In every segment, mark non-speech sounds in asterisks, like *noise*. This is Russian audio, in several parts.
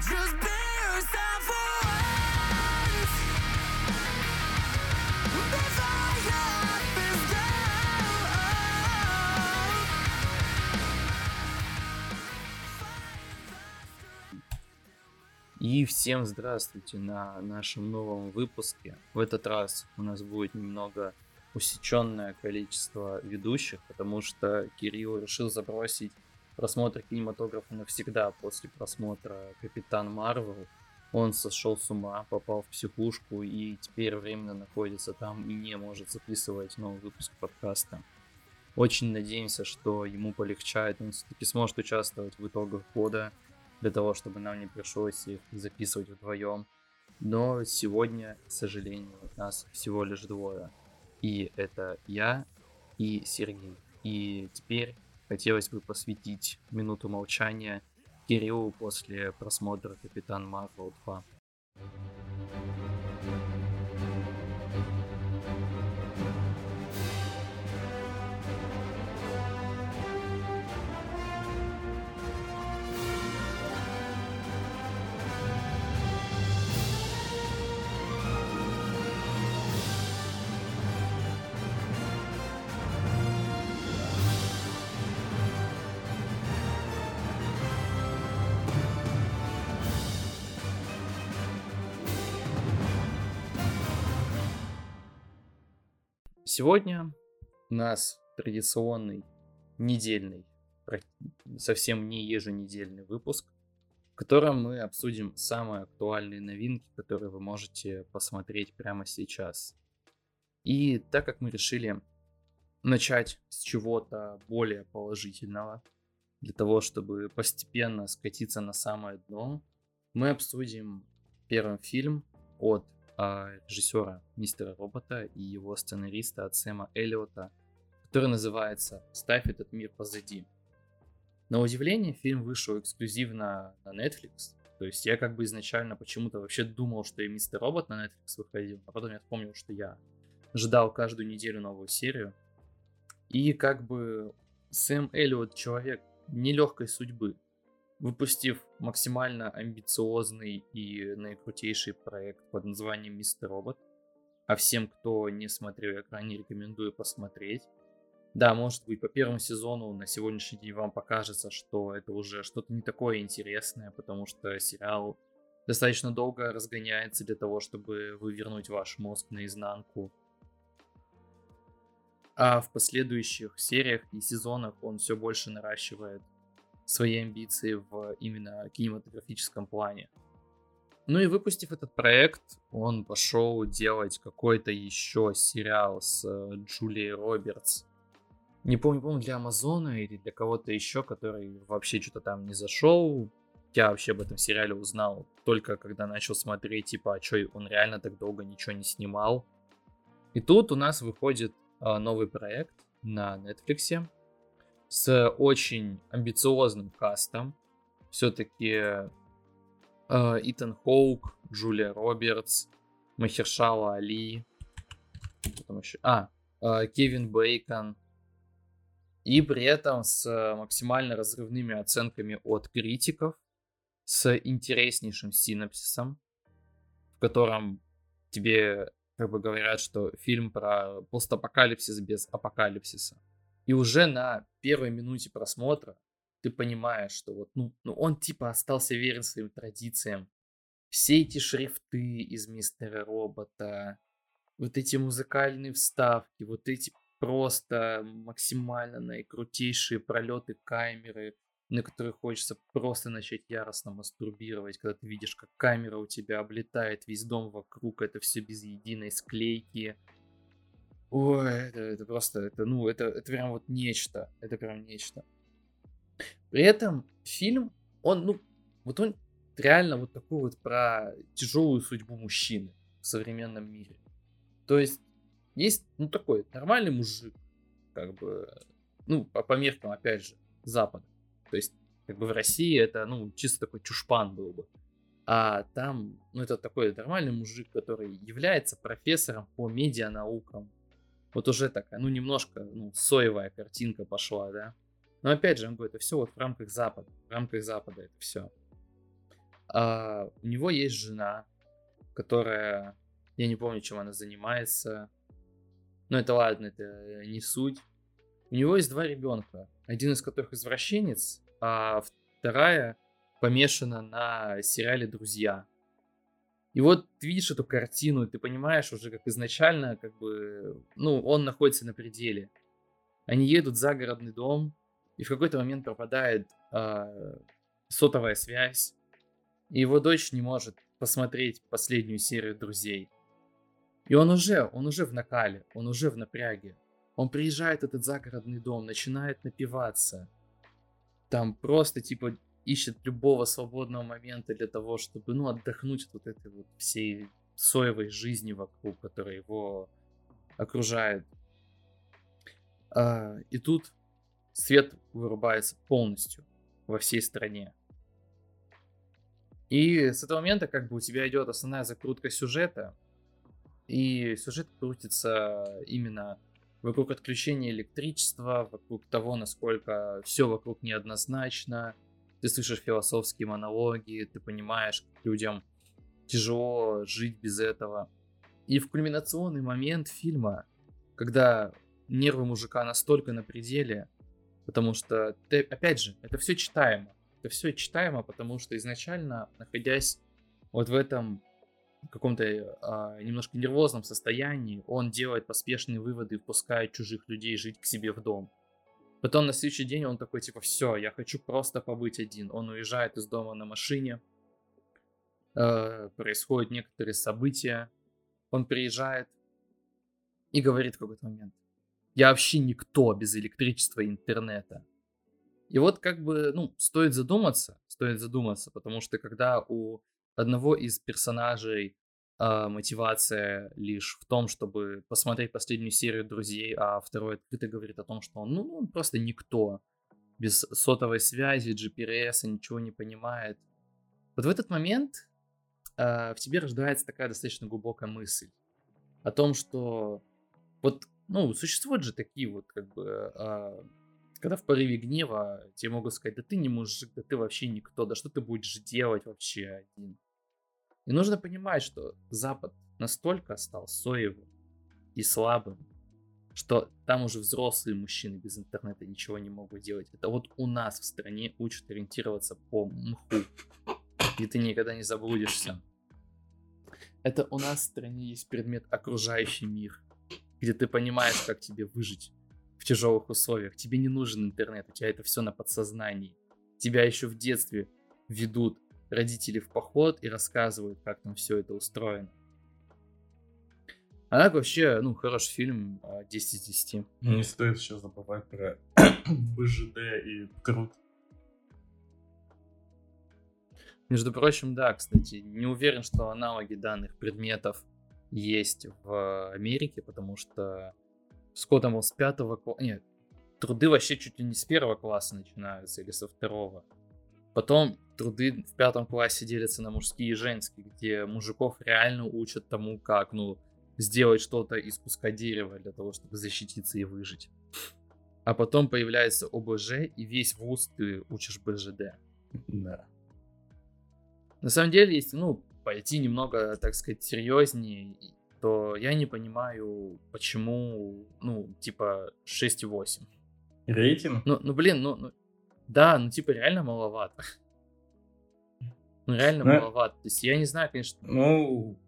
И всем здравствуйте на нашем новом выпуске. В этот раз у нас будет немного усеченное количество ведущих, потому что Кирилл решил забросить просмотр кинематографа навсегда после просмотра Капитан Марвел. Он сошел с ума, попал в психушку и теперь временно находится там и не может записывать новый выпуск подкаста. Очень надеемся, что ему полегчает, он все-таки сможет участвовать в итогах года, для того, чтобы нам не пришлось их записывать вдвоем. Но сегодня, к сожалению, нас всего лишь двое. И это я и Сергей. И теперь хотелось бы посвятить минуту молчания Кириллу после просмотра Капитан Марвел 2. Сегодня у нас традиционный недельный, совсем не еженедельный выпуск, в котором мы обсудим самые актуальные новинки, которые вы можете посмотреть прямо сейчас. И так как мы решили начать с чего-то более положительного, для того, чтобы постепенно скатиться на самое дно, мы обсудим первым фильм от режиссера Мистера Робота и его сценариста от Сэма Эллиота, который называется «Ставь этот мир позади». На удивление, фильм вышел эксклюзивно на Netflix. То есть я как бы изначально почему-то вообще думал, что и Мистер Робот на Netflix выходил, а потом я вспомнил, что я ждал каждую неделю новую серию. И как бы Сэм Эллиот человек нелегкой судьбы выпустив максимально амбициозный и наикрутейший проект под названием Мистер Робот. А всем, кто не смотрел, я крайне рекомендую посмотреть. Да, может быть, по первому сезону на сегодняшний день вам покажется, что это уже что-то не такое интересное, потому что сериал достаточно долго разгоняется для того, чтобы вывернуть ваш мозг наизнанку. А в последующих сериях и сезонах он все больше наращивает свои амбиции в именно кинематографическом плане. Ну и выпустив этот проект, он пошел делать какой-то еще сериал с э, Джулией Робертс. Не помню, помню, для Амазона или для кого-то еще, который вообще что-то там не зашел. Я вообще об этом сериале узнал только когда начал смотреть, типа, а что, он реально так долго ничего не снимал. И тут у нас выходит э, новый проект на Netflix, с очень амбициозным кастом. Все-таки э, Итан Хоук, Джулия Робертс, Махершала Али, потом еще, а, э, Кевин Бейкон. И при этом с максимально разрывными оценками от критиков, с интереснейшим синапсисом, в котором тебе как бы говорят, что фильм про постапокалипсис без апокалипсиса. И уже на первой минуте просмотра ты понимаешь, что вот, ну, ну он типа остался верен своим традициям. Все эти шрифты из Мистера Робота, вот эти музыкальные вставки, вот эти просто максимально наикрутейшие пролеты камеры, на которые хочется просто начать яростно мастурбировать, когда ты видишь, как камера у тебя облетает весь дом вокруг, это все без единой склейки, Ой, это, это просто, это, ну, это, это прям вот нечто. Это прям нечто. При этом фильм, он, ну, вот он реально вот такой вот про тяжелую судьбу мужчины в современном мире. То есть, есть, ну, такой нормальный мужик, как бы, ну, по, по меркам, опять же, Запада. То есть, как бы в России это, ну, чисто такой чушпан был бы. А там, ну, это такой нормальный мужик, который является профессором по медианаукам, вот уже такая, ну, немножко, ну, соевая картинка пошла, да. Но опять же, он говорит, это все вот в рамках Запада, в рамках Запада это все. А, у него есть жена, которая, я не помню, чем она занимается. Но это ладно, это не суть. У него есть два ребенка, один из которых извращенец, а вторая помешана на сериале «Друзья». И вот ты видишь эту картину, ты понимаешь уже, как изначально, как бы, ну, он находится на пределе. Они едут в загородный дом, и в какой-то момент пропадает э, сотовая связь, и его дочь не может посмотреть последнюю серию «Друзей». И он уже, он уже в накале, он уже в напряге. Он приезжает в этот загородный дом, начинает напиваться. Там просто, типа, ищет любого свободного момента для того, чтобы, ну, отдохнуть от вот этой вот всей соевой жизни вокруг, которая его окружает. А, и тут свет вырубается полностью во всей стране. И с этого момента как бы у тебя идет основная закрутка сюжета, и сюжет крутится именно вокруг отключения электричества, вокруг того, насколько все вокруг неоднозначно, ты слышишь философские монологи, ты понимаешь, как людям тяжело жить без этого. И в кульминационный момент фильма, когда нервы мужика настолько на пределе, потому что, ты, опять же, это все читаемо. Это все читаемо, потому что изначально, находясь вот в этом каком-то а, немножко нервозном состоянии, он делает поспешные выводы и впускает чужих людей жить к себе в дом. Потом на следующий день он такой, типа, все, я хочу просто побыть один. Он уезжает из дома на машине, э, происходят некоторые события, он приезжает и говорит в какой-то момент, я вообще никто без электричества и интернета. И вот как бы, ну, стоит задуматься, стоит задуматься, потому что когда у одного из персонажей э, мотивация лишь в том, чтобы посмотреть последнюю серию друзей, а второй открыто говорит о том, что он, ну, он просто никто. Без сотовой связи, GPS, ничего не понимает. Вот в этот момент э, в тебе рождается такая достаточно глубокая мысль о том, что вот, ну, существуют же такие вот, как бы, э, когда в порыве гнева тебе могут сказать, да ты не мужик, да ты вообще никто, да что ты будешь делать вообще один? И нужно понимать, что Запад настолько стал соевым и слабым, что там уже взрослые мужчины без интернета ничего не могут делать. Это вот у нас в стране учат ориентироваться по мху, и ты никогда не заблудишься. Это у нас в стране есть предмет окружающий мир, где ты понимаешь, как тебе выжить в тяжелых условиях. Тебе не нужен интернет, у тебя это все на подсознании. Тебя еще в детстве ведут родители в поход и рассказывают, как там все это устроено. А так вообще, ну, хороший фильм, 10 из 10. Не стоит еще забывать про *coughs* БЖД и труд. Между прочим, да, кстати, не уверен, что аналоги данных предметов есть в Америке, потому что Скотта, мол, с пятого класса... Нет, труды вообще чуть ли не с первого класса начинаются или со второго. Потом труды в пятом классе делятся на мужские и женские, где мужиков реально учат тому, как, ну, сделать что-то из куска дерева для того, чтобы защититься и выжить. А потом появляется ОБЖ, и весь вуз ты учишь БЖД. Да. На самом деле, если, ну, пойти немного, так сказать, серьезнее, то я не понимаю, почему, ну, типа, 6,8. Рейтинг? Ну, ну, блин, ну, ну, да, ну, типа, реально маловато. Ну, реально Ну, маловато. То есть я не знаю, конечно. Ну,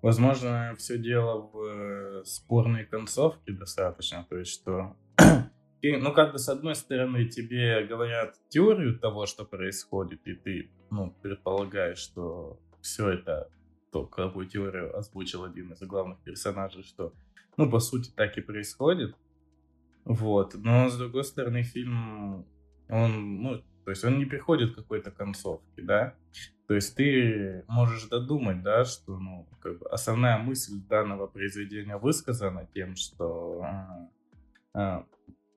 возможно, все дело в э, спорной концовке достаточно. То есть, что... *clears throat* ты, ну, как бы, с одной стороны, тебе говорят теорию того, что происходит, и ты, ну, предполагаешь, что все это, то, какую теорию озвучил один из главных персонажей, что, ну, по сути, так и происходит. Вот. Но, с другой стороны, фильм, он, ну, то есть он не приходит к какой-то концовке, да? То есть ты можешь додумать, да, что ну, как бы основная мысль данного произведения высказана тем, что а, а,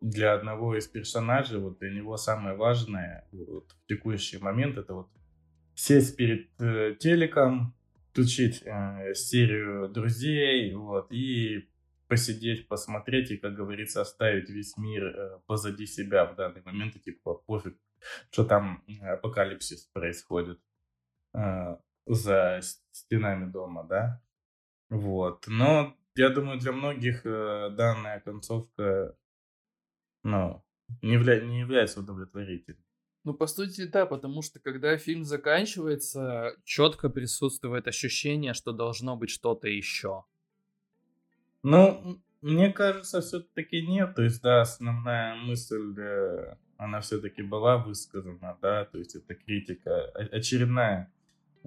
для одного из персонажей, вот для него самое важное вот, в текущий момент это вот сесть перед э, телеком, включить э, серию друзей, вот, и посидеть, посмотреть и, как говорится, оставить весь мир э, позади себя в данный момент, и типа пофиг, что там апокалипсис происходит э, за стенами дома, да. Вот. Но я думаю, для многих э, данная концовка, ну, не, явля... не является удовлетворительной. Ну, по сути, да, потому что когда фильм заканчивается, четко присутствует ощущение, что должно быть что-то еще. Ну, мне кажется, все-таки нет. То есть, да, основная мысль, э, она все-таки была высказана, да, то есть это критика, очередная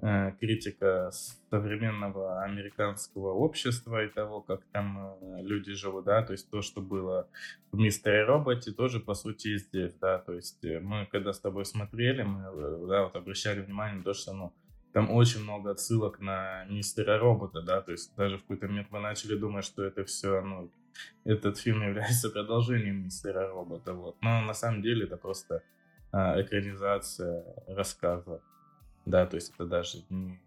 э, критика современного американского общества и того, как там э, люди живут, да, то есть то, что было в Мистере Роботе, тоже по сути здесь, да, то есть мы когда с тобой смотрели, мы, да, вот обращали внимание на то, что, ну, там очень много отсылок на мистера робота, да, то есть даже в какой-то момент мы начали думать, что это все, ну, этот фильм является продолжением мистера робота, вот. Но на самом деле это просто а, экранизация рассказа, да, то есть это даже не,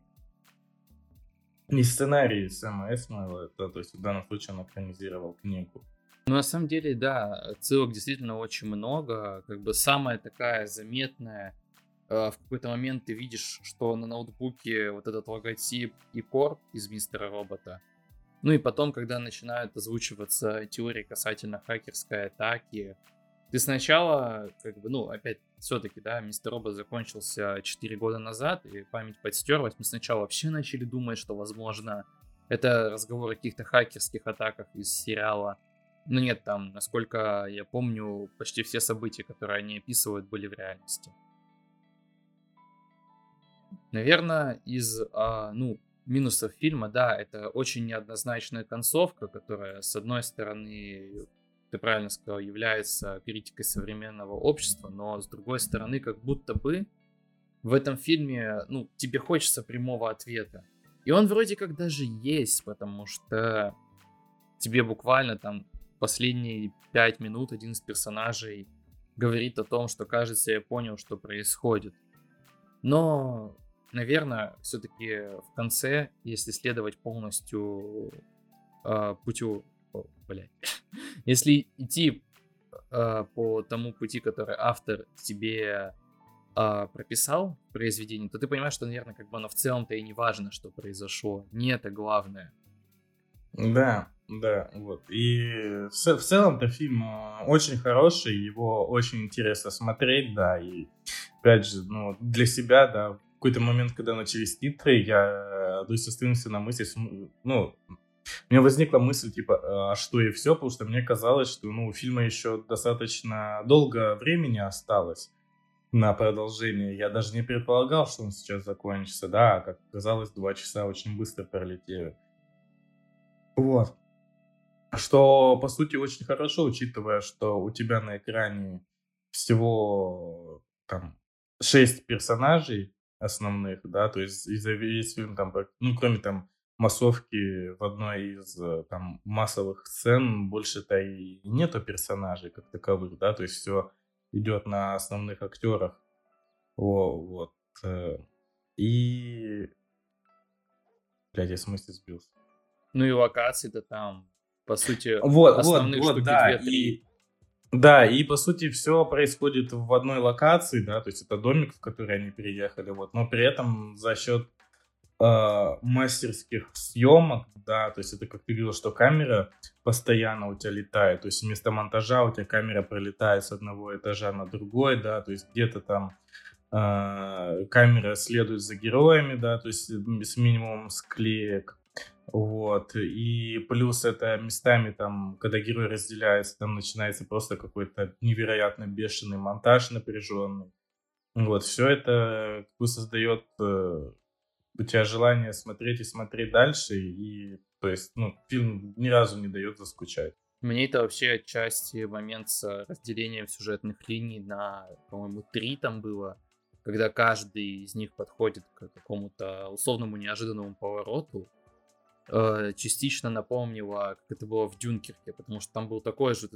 не сценарий Сэма Эсмайла, это, то есть в данном случае он экранизировал книгу. Ну, на самом деле, да, отсылок действительно очень много. Как бы самая такая заметная Э, в какой-то момент ты видишь, что на ноутбуке вот этот логотип и корп из мистера робота. Ну и потом, когда начинают озвучиваться теории касательно хакерской атаки, ты сначала, как бы, ну, опять, все-таки, да, мистер робот закончился 4 года назад, и память подстерлась. Мы сначала вообще начали думать, что, возможно, это разговор о каких-то хакерских атаках из сериала. Но нет, там, насколько я помню, почти все события, которые они описывают, были в реальности. Наверное, из, а, ну, минусов фильма, да, это очень неоднозначная концовка, которая, с одной стороны, ты правильно сказал, является критикой современного общества, но с другой стороны, как будто бы в этом фильме, ну, тебе хочется прямого ответа. И он вроде как даже есть, потому что тебе буквально там последние пять минут один из персонажей говорит о том, что кажется, я понял, что происходит. Но наверное, все-таки в конце, если следовать полностью э, путю, о, блядь, *laughs* если идти э, по тому пути, который автор тебе э, прописал в произведении, то ты понимаешь, что, наверное, как бы оно в целом-то и не важно, что произошло. Не это главное. Да, да, вот. И в, в целом-то фильм очень хороший, его очень интересно смотреть, да, и опять же, ну, для себя, да, какой-то момент, когда начались титры, я то есть остановился на мысли, ну, у меня возникла мысль, типа, а что и все, потому что мне казалось, что, ну, у фильма еще достаточно долго времени осталось на продолжение. Я даже не предполагал, что он сейчас закончится, да, а как казалось, два часа очень быстро пролетели. Вот. Что, по сути, очень хорошо, учитывая, что у тебя на экране всего там шесть персонажей, основных, да, то есть за весь фильм там, ну, кроме там массовки в одной из э, там массовых сцен больше-то и нету персонажей как таковых, да, то есть все идет на основных актерах, О, вот, э, и, блядь, я смысле сбился. Ну и локации-то там, по сути, вот, основных вот, вот, да, 2-3. И да, и по сути все происходит в одной локации, да, то есть это домик, в который они переехали, вот, но при этом за счет э, мастерских съемок, да, то есть это как ты говорил, что камера постоянно у тебя летает, то есть вместо монтажа у тебя камера пролетает с одного этажа на другой, да, то есть где-то там э, камера следует за героями, да, то есть с минимумом склеек, вот. И плюс это местами там, когда герой разделяется, там начинается просто какой-то невероятно бешеный монтаж напряженный. Вот. Все это создает э, у тебя желание смотреть и смотреть дальше. И то есть, ну, фильм ни разу не дает заскучать. Мне это вообще отчасти момент с разделением сюжетных линий на, по-моему, три там было, когда каждый из них подходит к какому-то условному неожиданному повороту, э, частично напомнила, как это было в Дюнкерке, потому что там был такой же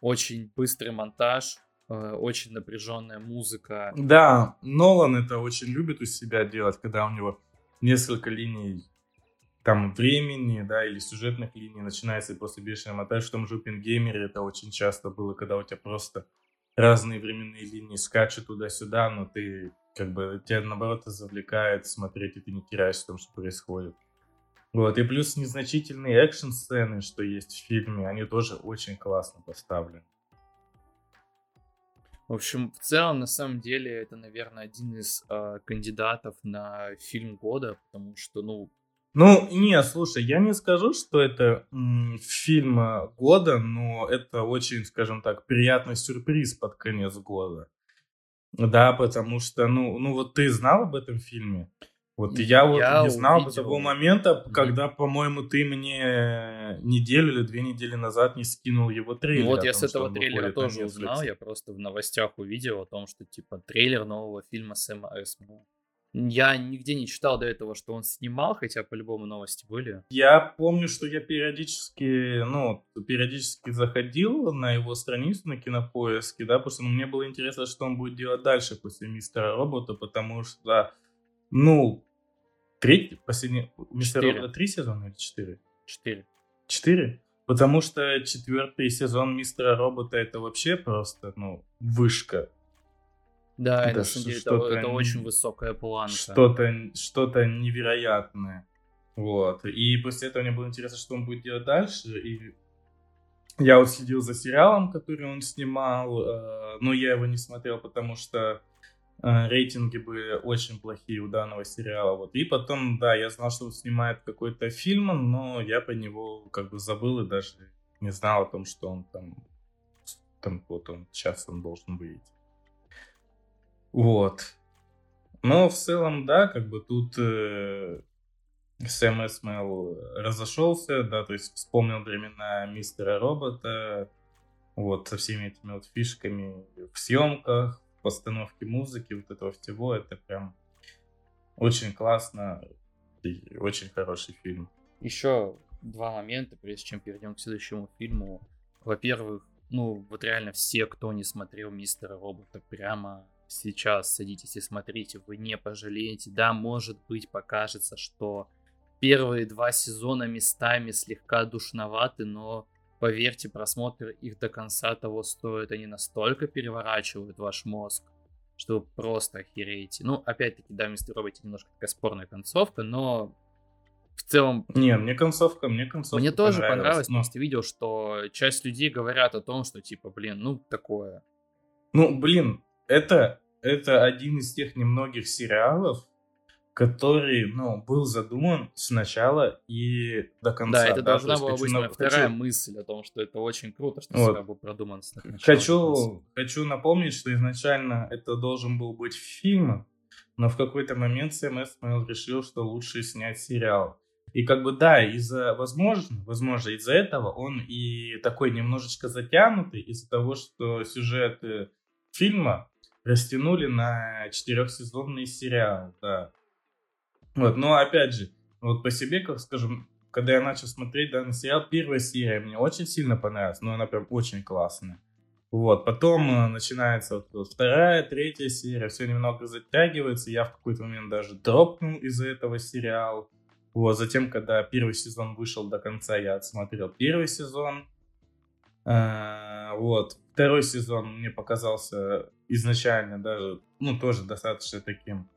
очень быстрый монтаж, э, очень напряженная музыка. Да, Нолан это очень любит у себя делать, когда у него несколько линий там времени, да, или сюжетных линий начинается после бешеный монтаж. В том же Пингеймере это очень часто было, когда у тебя просто разные временные линии скачут туда-сюда, но ты как бы тебя наоборот завлекает смотреть, и ты не теряешься в том, что происходит. Вот, и плюс незначительные экшн-сцены, что есть в фильме, они тоже очень классно поставлены. В общем, в целом, на самом деле, это, наверное, один из э, кандидатов на фильм года, потому что, ну, Ну, не, слушай, я не скажу, что это м, фильм э, года, но это очень, скажем так, приятный сюрприз под конец года. Да, потому что, ну, ну вот ты знал об этом фильме? Вот я вот Я не знал до увидел. того момента, когда, по-моему, ты мне неделю или две недели назад не скинул его трейлер. ну вот я том, с этого трейлера тоже узнал, я просто в новостях увидел о том, что, типа, трейлер нового фильма Сэма Эсма. Я нигде не читал до этого, что он снимал, хотя по-любому новости были. Я помню, что я периодически, ну, периодически заходил на его страницу на кинопоиске, да, потому что ну, мне было интересно, что он будет делать дальше после Мистера Робота, потому что, ну, третий, последний, Мистер. Робота три сезона или четыре? Четыре. Четыре? Потому что четвертый сезон Мистера Робота это вообще просто, ну, вышка. Да, Это на самом деле это, это очень высокая планка. Что-то, что-то невероятное. Вот. И после этого мне было интересно, что он будет делать дальше. И я вот следил за сериалом, который он снимал, э, но я его не смотрел, потому что рейтинги были очень плохие у данного сериала. Вот. И потом, да, я знал, что он снимает какой-то фильм, но я по него как бы забыл и даже не знал о том, что он там, там вот он, сейчас он должен выйти. Вот. Но в целом, да, как бы тут э, Сэм Эсмел разошелся, да, то есть вспомнил времена мистера робота, вот, со всеми этими вот фишками в съемках, в постановке музыки, вот этого всего, это прям очень классно и очень хороший фильм. Еще два момента, прежде чем перейдем к следующему фильму. Во-первых, ну вот реально все, кто не смотрел Мистера Робота, прямо сейчас садитесь и смотрите, вы не пожалеете. Да, может быть, покажется, что первые два сезона местами слегка душноваты, но поверьте, просмотр их до конца того стоит. Они настолько переворачивают ваш мозг, что вы просто охереете. Ну, опять-таки, да, Мистер Робот немножко такая спорная концовка, но в целом Не, мне концовка, мне концовка мне тоже понравилось, но- просто видел, что часть людей говорят о том, что типа, блин, ну такое. Ну, блин, это, это один из тех немногих сериалов, который, ну, был задуман сначала и до конца. да, это то должна была быть на- моя вторая хочу- мысль о том, что это очень круто, что Вот. был продуман с начала до конца. Хочу, хочу напомнить, что изначально это должен был быть фильм, но в какой-то момент Эсмейл решил, что лучше снять сериал. И как бы да, из-за, возможно, возможно, из-за этого он и такой немножечко затянутый, из-за того, что сюжет фильма растянули на четырехсезонный сериал, да. Вот, но опять же, вот по себе, как скажем, когда я начал смотреть данный сериал, первая серия мне очень сильно понравилась, но она прям очень классная. Вот, потом э, начинается вот, вот вторая, третья серия, все немного затягивается, я в какой-то момент даже дропнул из-за этого сериала. Вот, затем, когда первый сезон вышел до конца, я отсмотрел первый сезон. А, вот, второй сезон мне показался изначально даже, ну, тоже достаточно таким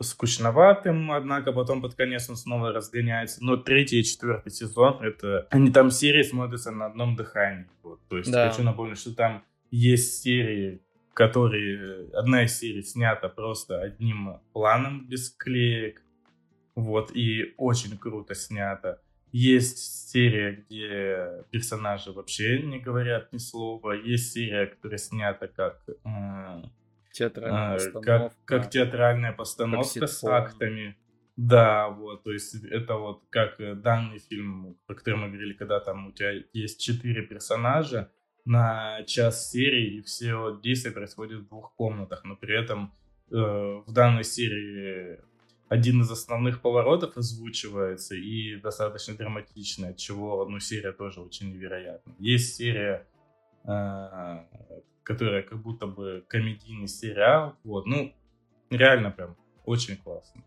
скучноватым, однако потом под конец он снова разгоняется. Но третий и четвертый сезон, это они там серии смотрятся на одном дыхании. Вот. То есть Да. хочу напомнить, что там есть серии, которые... Одна из серий снята просто одним планом без клеек. Вот, и очень круто снято. Есть серия, где персонажи вообще не говорят ни слова. Есть серия, которая снята как... э, Театральная а, постановка. Как, как театральная постановка с ситком. актами. Да, вот, то есть это вот как э, данный фильм, про который мы говорили, когда там у тебя есть четыре персонажа на час серии, и все вот действия происходят в двух комнатах, но при этом э, в данной серии один из основных поворотов озвучивается и достаточно драматичный, от чего, ну, серия тоже очень невероятная. Есть серия, э, которая как будто бы комедийный сериал, вот, ну, реально прям очень классно.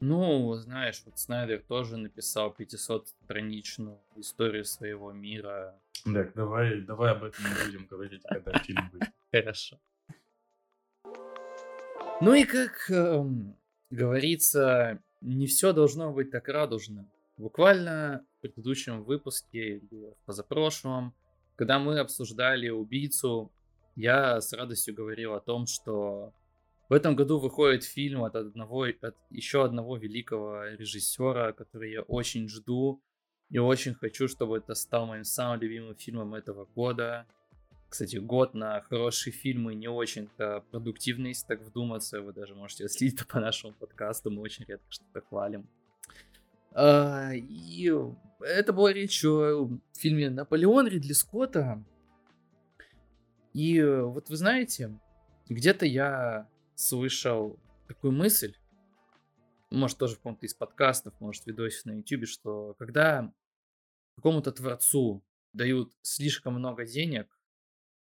Ну, знаешь, вот Снайдер тоже написал 500-страничную историю своего мира. Так, давай, давай об этом не будем говорить, когда фильм выйдет. *laughs* Хорошо. Ну и как эм, говорится, не все должно быть так радужно. Буквально в предыдущем выпуске, или в позапрошлом, когда мы обсуждали убийцу, я с радостью говорил о том, что в этом году выходит фильм от одного, от еще одного великого режиссера, который я очень жду и очень хочу, чтобы это стал моим самым любимым фильмом этого года. Кстати, год на хорошие фильмы не очень-то продуктивный, если так вдуматься. Вы даже можете следить по нашему подкасту, мы очень редко что-то хвалим. А, и это была речь о фильме «Наполеон» Ридли Скотта. И вот вы знаете, где-то я слышал такую мысль, может тоже в каком-то из подкастов, может в видосе на YouTube, что когда какому-то творцу дают слишком много денег,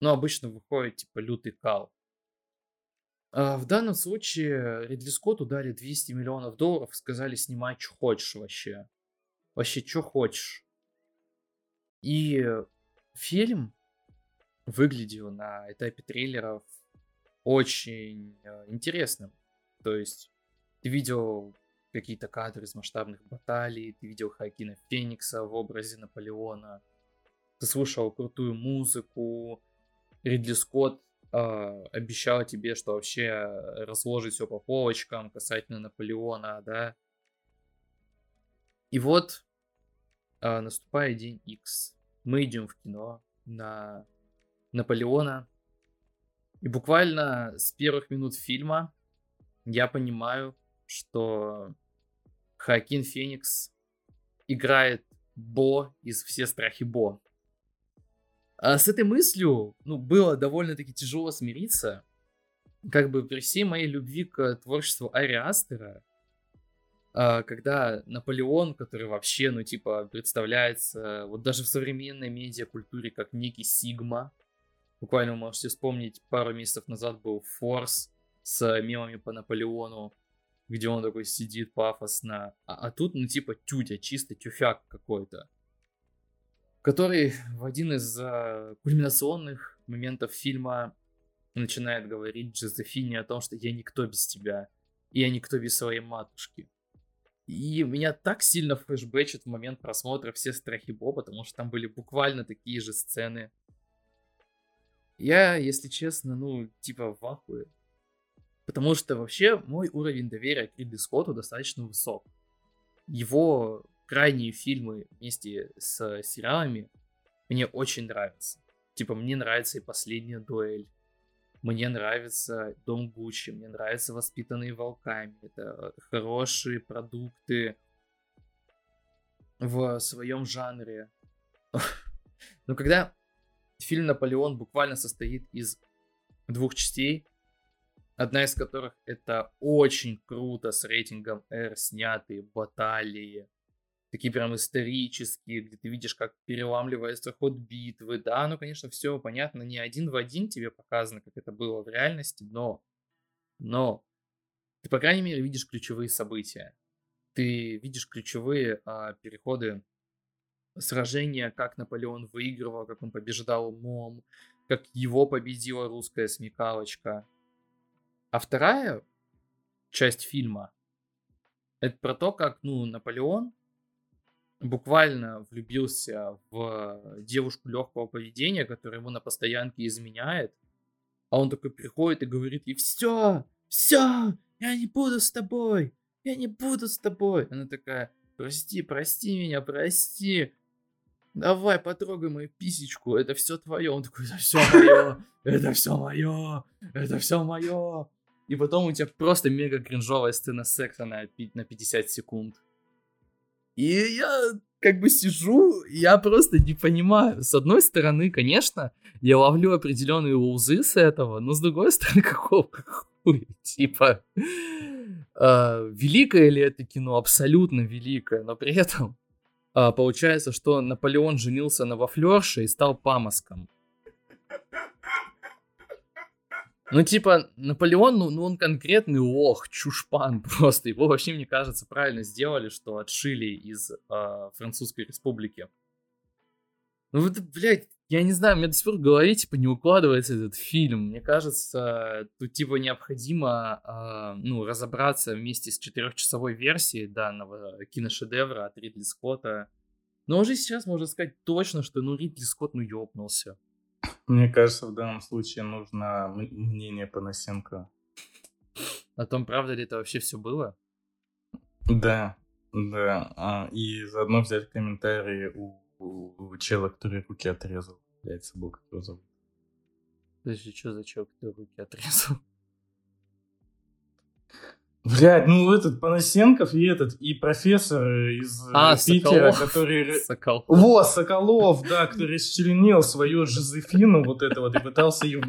ну, обычно выходит, типа, лютый кал. А в данном случае Ридли Скотту дали 200 миллионов долларов, сказали, снимай, что хочешь вообще. Вообще, что хочешь. И фильм выглядел на этапе трейлеров очень э, интересным. То есть ты видел какие-то кадры из масштабных баталий, ты видел Хакина Феникса в образе Наполеона, ты слушал крутую музыку, Ридли Скотт э, обещал тебе, что вообще разложить все по полочкам касательно Наполеона, да. И вот э, наступает день X. Мы идем в кино на Наполеона. И буквально с первых минут фильма я понимаю, что Хакин Феникс играет Бо из «Все страхи Бо». А с этой мыслью, ну, было довольно-таки тяжело смириться. Как бы при всей моей любви к творчеству Ари Астера, когда Наполеон, который вообще, ну, типа, представляется вот даже в современной медиакультуре как некий Сигма, буквально вы можете вспомнить, пару месяцев назад был Форс с мемами по Наполеону, где он такой сидит пафосно, а, а тут, ну, типа, тютя, чисто тюфяк какой-то который в один из uh, кульминационных моментов фильма начинает говорить Джозефине о том, что я никто без тебя, и я никто без своей матушки. И меня так сильно флешбэчит в момент просмотра все страхи Бо, потому что там были буквально такие же сцены. Я, если честно, ну, типа в ахуе. Потому что вообще мой уровень доверия к Ридли Скотту достаточно высок. Его крайние фильмы вместе с сериалами мне очень нравятся. Типа, мне нравится и «Последняя дуэль», мне нравится «Дом Гуччи», мне нравятся «Воспитанные волками». Это хорошие продукты в своем жанре. *laughs* Но когда фильм «Наполеон» буквально состоит из двух частей, одна из которых это очень круто с рейтингом R снятые баталии, такие прям исторические, где ты видишь, как переламливается ход битвы. Да, ну, конечно, все понятно, не один в один тебе показано, как это было в реальности, но, но ты, по крайней мере, видишь ключевые события. Ты видишь ключевые а, переходы сражения, как Наполеон выигрывал, как он побеждал умом, как его победила русская смекалочка. А вторая часть фильма это про то, как, ну, Наполеон буквально влюбился в девушку легкого поведения, которая ему на постоянке изменяет. А он такой приходит и говорит ей, все, все, я не буду с тобой, я не буду с тобой. Она такая, прости, прости меня, прости. Давай, потрогай мою писечку, это все твое. Он такой, это все мое, это все мое, это все мое. И потом у тебя просто мега кринжовая сцена секса на, на 50 секунд. И я как бы сижу, я просто не понимаю. С одной стороны, конечно, я ловлю определенные лузы с этого, но с другой *laughs* стороны, какого хуя? Типа, э, великое ли это кино? Абсолютно великое, но при этом э, получается, что Наполеон женился на Вафлерше и стал памоском. Ну, типа, Наполеон, ну, ну он конкретный лох, чушпан *laughs* просто. Его вообще, мне кажется, правильно сделали, что отшили из э, Французской Республики. Ну вот, блядь, я не знаю, меня до сих пор в голове, типа, не укладывается этот фильм. Мне кажется, тут, типа, необходимо, а, ну, разобраться вместе с четырехчасовой версией данного киношедевра от Ридли Скотта. Но уже сейчас можно сказать точно, что, ну, Ридли Скотт, ну, ёбнулся. Мне кажется, в данном случае нужно мнение Панасенко. О том, правда ли это вообще все было? Да, да. а, и заодно взять комментарии у, у- у чела, который руки отрезал. Блять, забыл, как его зовут. Подожди, что за человек, который руки отрезал? Блять, ну этот Панасенков и этот, и профессор из э, А, Питера, Соколов. который... Сокол. Во, Соколов, да, который расчленил свою Жозефину, вот это вот, и пытался ее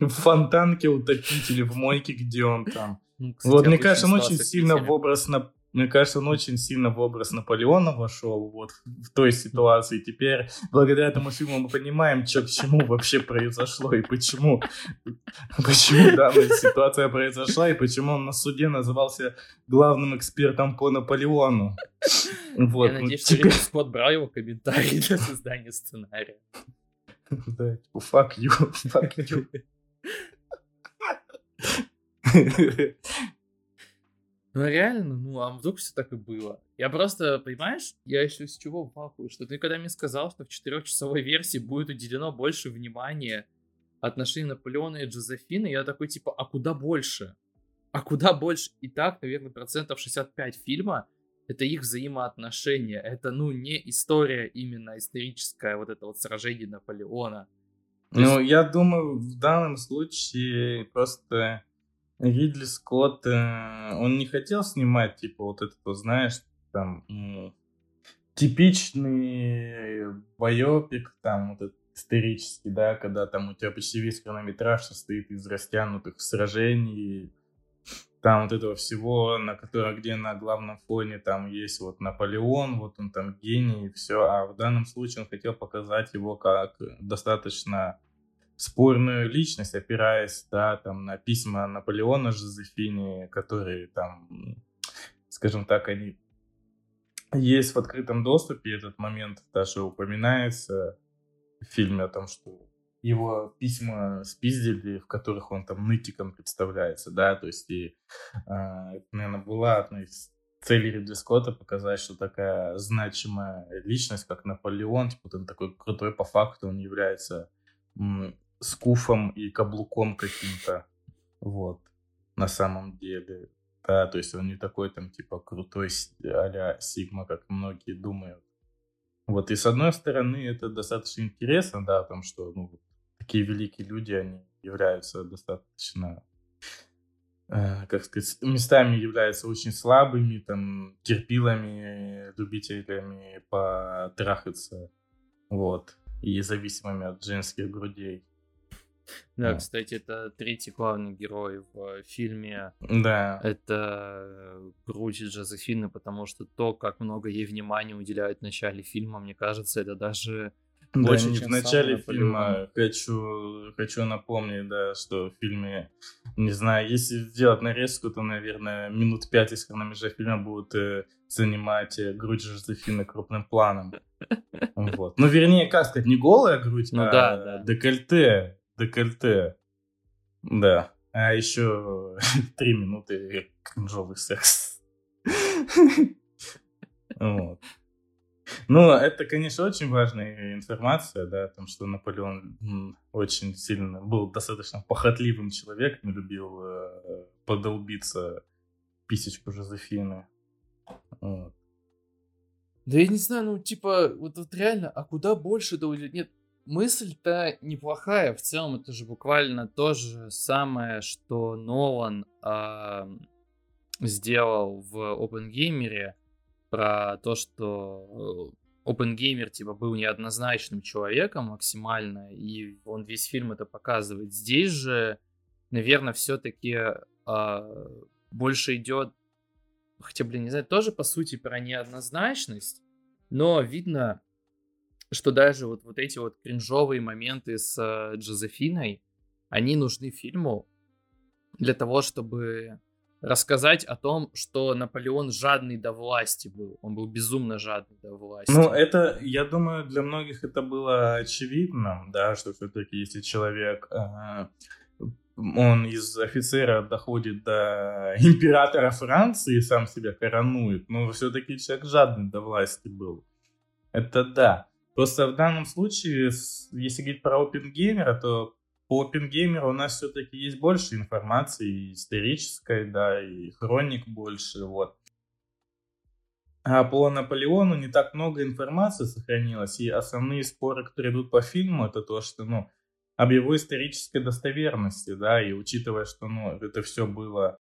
в- фонтанке утопить или в мойке, где он там. Ну, кстати, Вот, мне кажется, он очень сильно в образ на... Мне кажется, он очень сильно в образ Наполеона вошел вот в той ситуации. Теперь, благодаря этому фильму, мы понимаем, что к чему вообще произошло и почему, почему данная ситуация произошла и почему он на суде назывался главным экспертом по Наполеону. Вот. Я надеюсь, что теперь- Ридли Скотт брал его комментарий для создания сценария. Да, типа, fuck you, fuck you. *laughs* Ну реально, ну а вдруг все так и было? Я просто, понимаешь, я еще с чего в ахуе, что ты когда мне сказал, что в четырехчасовой версии будет уделено больше внимания отношению Наполеона и Джозефины, я такой типа, а куда больше? А куда больше? И так, наверное, процентов 65 фильма это их взаимоотношения. Это, ну, не история именно историческая, вот это вот сражение Наполеона. Ну, я думаю, в данном случае просто Ридли Скотт, э, он не хотел снимать, типа, вот вот, знаешь, там, м, типичный байопик, там, вот этот исторический, да, когда там у тебя почти весь хронометраж состоит из растянутых сражений, там вот этого всего, на котором, где на главном фоне там есть вот Наполеон, вот он там гений и все, а в данном случае он хотел показать его как достаточно спорную личность, опираясь, да, там, на письма Наполеона Жозефине, которые там, скажем так, они есть в открытом доступе, этот момент даже упоминается в фильме о том, что его письма спиздили, в которых он там нытиком представляется, да, то есть и, а, это, наверное, была одна из целей Ридли Скотта показать, что такая значимая личность, как Наполеон, типа, он такой крутой по факту, он является м, скуфом и каблуком каким-то, вот, на самом деле, да, то есть он не такой там, типа, крутой с- а-ля Сигма, как многие думают. Вот, и с одной стороны, это достаточно интересно, да, о том, что, ну, такие великие люди, они являются достаточно, э, как сказать, местами являются очень слабыми, там, терпилами, любителями потрахаться, вот, и зависимыми от женских грудей. Да, Да. кстати, это третий главный герой в э, фильме Да, это грудь Джозефины, потому что то, как много ей внимания уделяют в начале фильма, мне кажется, это даже Да, больше, чем в начале фильма хочу, хочу напомнить, да, что в фильме, не знаю, если сделать нарезку, то, наверное, минут пять из хронометража фильма будут э, занимать э, грудь Жозефины крупным планом. *laughs* Вот. Ну, вернее, как сказать, не голая грудь, Ну а да, да. декольте, декольте. Да. А еще *laughs* три минуты кринжовый секс. Вот. Ну, это, конечно, очень важная информация, да, о том, что Наполеон очень сильно был достаточно похотливым человеком, любил э, подолбиться писечку Жозефины. Вот. Да я не знаю, ну типа, вот, вот реально, а куда больше да? Нет, мысль-то неплохая. В целом, это же буквально то же самое, что Нолан ам, сделал в OpenGamer про то, что э, OpenGamer типа был неоднозначным человеком максимально, и он весь фильм это показывает. Здесь же, наверное, все-таки больше идет хотя, блин, не знаю, тоже по сути про неоднозначность, но видно, что даже вот, вот эти вот кринжовые моменты с э, Джозефиной, они нужны фильму для того, чтобы рассказать о том, что Наполеон жадный до власти был. Он был безумно жадный до власти. Ну, это, я думаю, для многих это было очевидно, да, что все-таки если человек, э, он из офицера доходит до *laughs* императора Франции и сам себя коронует, но все-таки человек жадный до власти был. Это да. Просто в данном случае, если говорить про Опенгеймера, то по Опенгеймеру у нас все-таки есть больше информации и исторической, да, и хроник больше, вот. А по Наполеону не так много информации сохранилось, и основные споры, которые идут по фильму, это то, что, ну, об его исторической достоверности, да, и учитывая, что, ну, это все было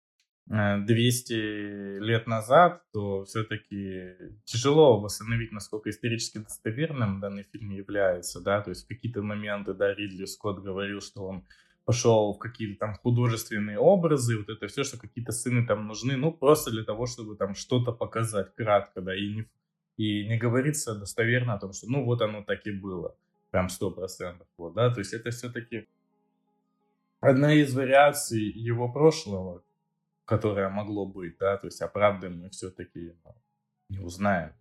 200 лет назад, то все-таки тяжело восстановить, насколько исторически достоверным данный фильм является, да, то есть в какие-то моменты, да, Ридли Скотт говорил, что он пошел в какие-то там художественные образы, вот это все, что какие-то сцены там нужны, ну, просто для того, чтобы там что-то показать кратко, да, и не, и не говорится достоверно о том, что, ну, вот оно так и было, прям сто процентов, вот, да, то есть это все-таки одна из вариаций его прошлого, которое могло быть, да, то есть, правды мы все-таки не узнаем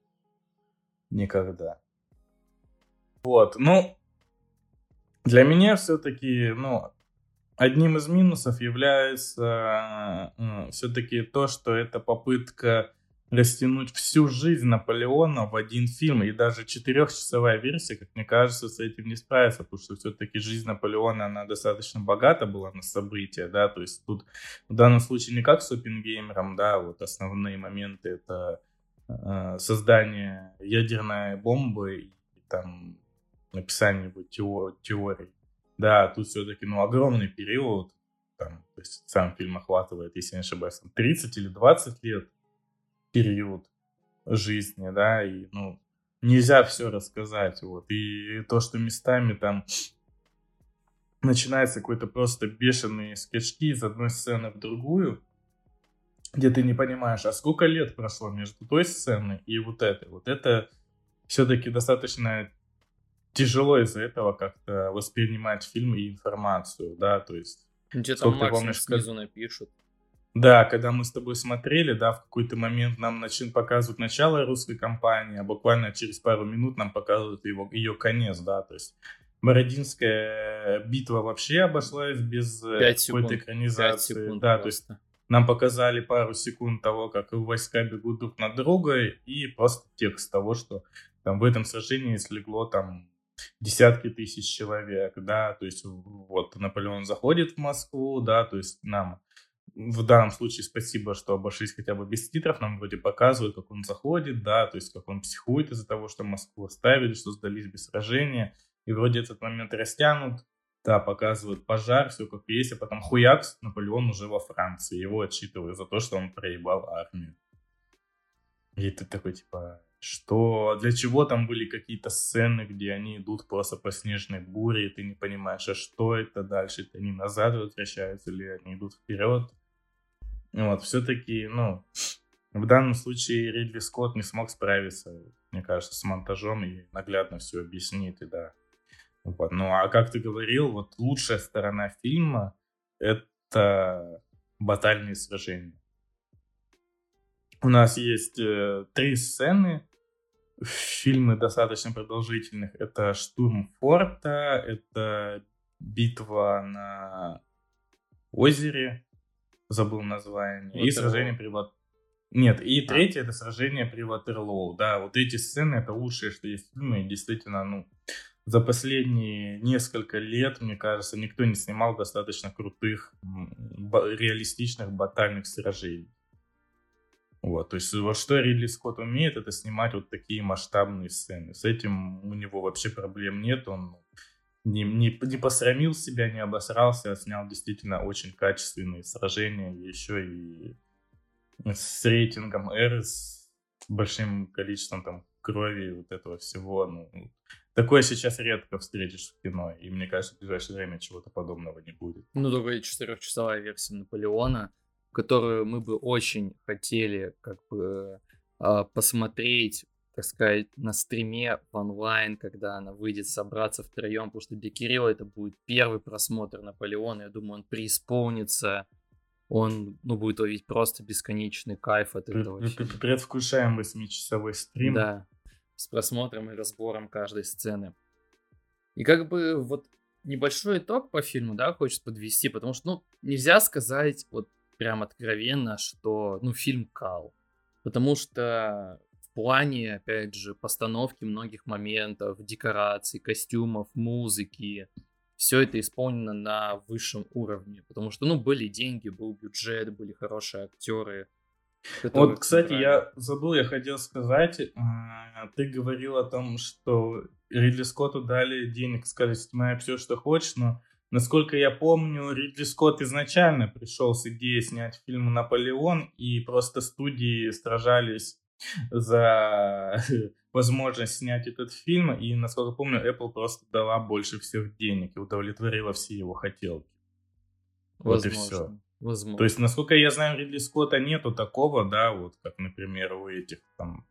никогда. Вот, ну, для меня все-таки, ну, одним из минусов является все-таки то, что это попытка растянуть всю жизнь Наполеона в один фильм. И даже четырехчасовая версия, как мне кажется, с этим не справится, потому что все-таки жизнь Наполеона, она достаточно богата была на события, да, то есть тут в данном случае не как с Оппенгеймером, да, вот основные моменты это э, создание ядерной бомбы и там написание его тео- теорий. Да, тут все-таки, ну, огромный период, там, то есть сам фильм охватывает, если не ошибаюсь, там 30 или 20 лет период жизни, да, и, ну, нельзя все рассказать, вот, и то, что местами там начинается какой-то просто бешеные скачки из одной сцены в другую, где ты не понимаешь, а сколько лет прошло между той сценой и вот этой, вот это все-таки достаточно тяжело из-за этого как-то воспринимать фильм и информацию, да, то есть ты максимум помнишь, снизу напишут. Да, когда мы с тобой смотрели, да, в какой-то момент нам начин показывают начало русской кампании, а буквально через пару минут нам показывают его, ее конец, да, то есть Бородинская битва вообще обошлась без э, какой-то экранизации, секунд да, то есть просто. нам показали пару секунд того, как войска бегут друг на друга, и просто текст того, что там в этом сражении слегло там десятки тысяч человек, да, то есть вот Наполеон заходит в Москву, да, то есть нам в данном случае спасибо, что обошлись хотя бы без титров, нам вроде показывают, как он заходит, да, то есть как он психует из-за того, что Москву оставили, что сдались без сражения, и вроде этот момент растянут, да, показывают пожар, все как есть, а потом хуякс, Наполеон уже во Франции, его отчитывают за то, что он проебал армию. И ты такой, типа, что, для чего там были какие-то сцены, где они идут просто по снежной буре, и ты не понимаешь, а что это дальше, это они назад возвращаются или они идут вперед. Вот, все-таки, ну, в данном случае Ридли Скотт не смог справиться, мне кажется, с монтажом и наглядно все объяснит, и да. Вот. Ну, а как ты говорил, вот лучшая сторона фильма — это батальные сражения. У нас есть э, три сцены, фильмы достаточно продолжительных. Это штурм форта, это битва на озере, забыл название, и Ватерлоо. сражение при Ват- Нет, и третье это сражение при Ватерлоу. Да, вот эти сцены это лучшее, что есть в фильме. И действительно, ну, за последние несколько лет, мне кажется, никто не снимал достаточно крутых, реалистичных батальных сражений. Вот, то есть вот что Ридли Скотт умеет, это снимать вот такие масштабные сцены. С этим у него вообще проблем нет, он не, не, не посрамил себя, не обосрался, а снял действительно очень качественные сражения, еще и с рейтингом R, с большим количеством там крови и вот этого всего. Ну, такое сейчас редко встретишь в кино, и мне кажется, в ближайшее время чего-то подобного не будет. Ну, только четырехчасовая версия Наполеона, которую мы бы очень хотели как бы а, посмотреть, так сказать, на стриме в онлайн, когда она выйдет, собраться втроем, потому что для Кирилла это будет первый просмотр Наполеона. Я думаю, он преисполнится он, ну, будет ловить просто бесконечный кайф от этого. пред- Предвкушаем восьмичасовой стрим. Да, с просмотром и разбором каждой сцены. И как бы вот небольшой итог по фильму, да, хочется подвести, потому что, ну, нельзя сказать вот прям откровенно, что, ну, фильм кал. Потому что плане, опять же, постановки многих моментов, декораций, костюмов, музыки, все это исполнено на высшем уровне. Потому что, ну, были деньги, был бюджет, были хорошие актеры. Вот, кстати, я забыл, я хотел сказать, а, ты говорил о том, что Ридли Скотту дали денег, сказали, снимай все, что хочешь, но, насколько я помню, Ридли Скотт изначально пришел с идеей снять фильм «Наполеон», и просто студии сражались за *laughs* возможность снять этот фильм, и, насколько помню, Apple просто дала больше всех денег и удовлетворила все его хотелки. Вот и Возможно. всё. Возможно. То есть, насколько я знаю, у Ридли Скотта нету такого, да, вот, как, например, у этих там,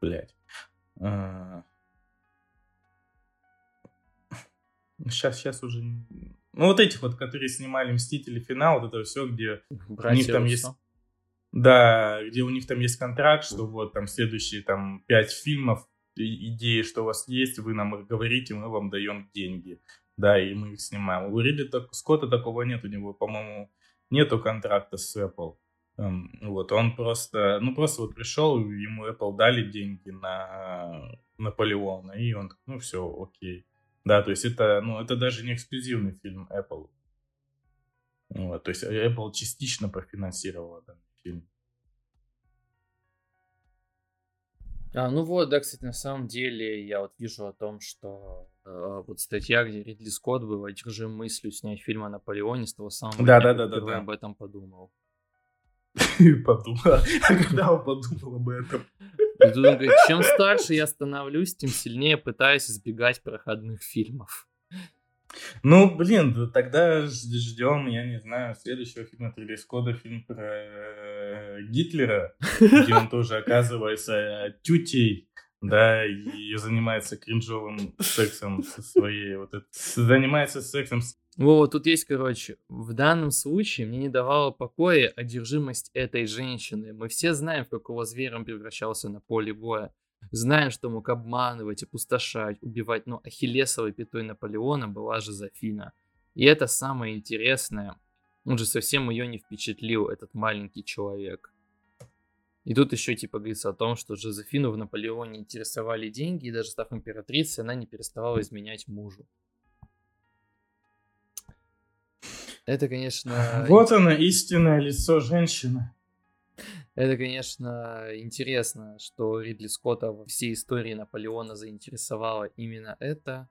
блядь. Сейчас, сейчас уже... Ну, вот этих вот, которые снимали «Мстители. Финал», вот это все, где... Братья там Руссо. есть Да, где у них там есть контракт, что вот там следующие там пять фильмов, идеи, что у вас есть, вы нам их говорите, мы вам даем деньги. Да, и мы их снимаем. У Ридли так, Скотта такого нет, у него, по-моему, нету контракта с Apple. Эм, вот, он просто, ну просто вот пришел, ему Apple дали деньги на Наполеона, и он, ну все, окей. Да, то есть это, ну, это даже не эксклюзивный фильм Apple. Вот, то есть Apple частично профинансировала данный фильм. А, ну вот, да, кстати, на самом деле я вот вижу о том, что э, вот статья, где Ридли Скотт был одержим мыслью снять фильм о Наполеоне с того самого Да, дня, да, да, да, да. об этом подумал. *laughs* Подумал. А когда он подумал об этом? И тут он говорит, чем старше я становлюсь, тем сильнее пытаюсь избегать проходных фильмов. Ну, блин, да тогда ждем, я не знаю, следующего фильма Ридли Скотта, фильм про э, Гитлера, где он тоже оказывается тютей, да, и занимается кринжовым сексом со своей, вот это, занимается сексом с Вот, тут есть, короче, в данном случае мне не давала покоя одержимость этой женщины. Мы все знаем, в какого зверя он превращался на поле боя. Знаем, что мог обманывать, опустошать, убивать, но ахиллесовой пятой Наполеона была Жозефина. И это самое интересное. Он же совсем ее не впечатлил, этот маленький человек. И тут еще типа говорится о том, что Жозефину в Наполеоне интересовали деньги, и даже став императрицей, она не переставала изменять мужу. Это, конечно, *laughs* Вот оно, истинное лицо женщины. *laughs* это, конечно, интересно, что Ридли Скотта во всей истории Наполеона заинтересовало именно это.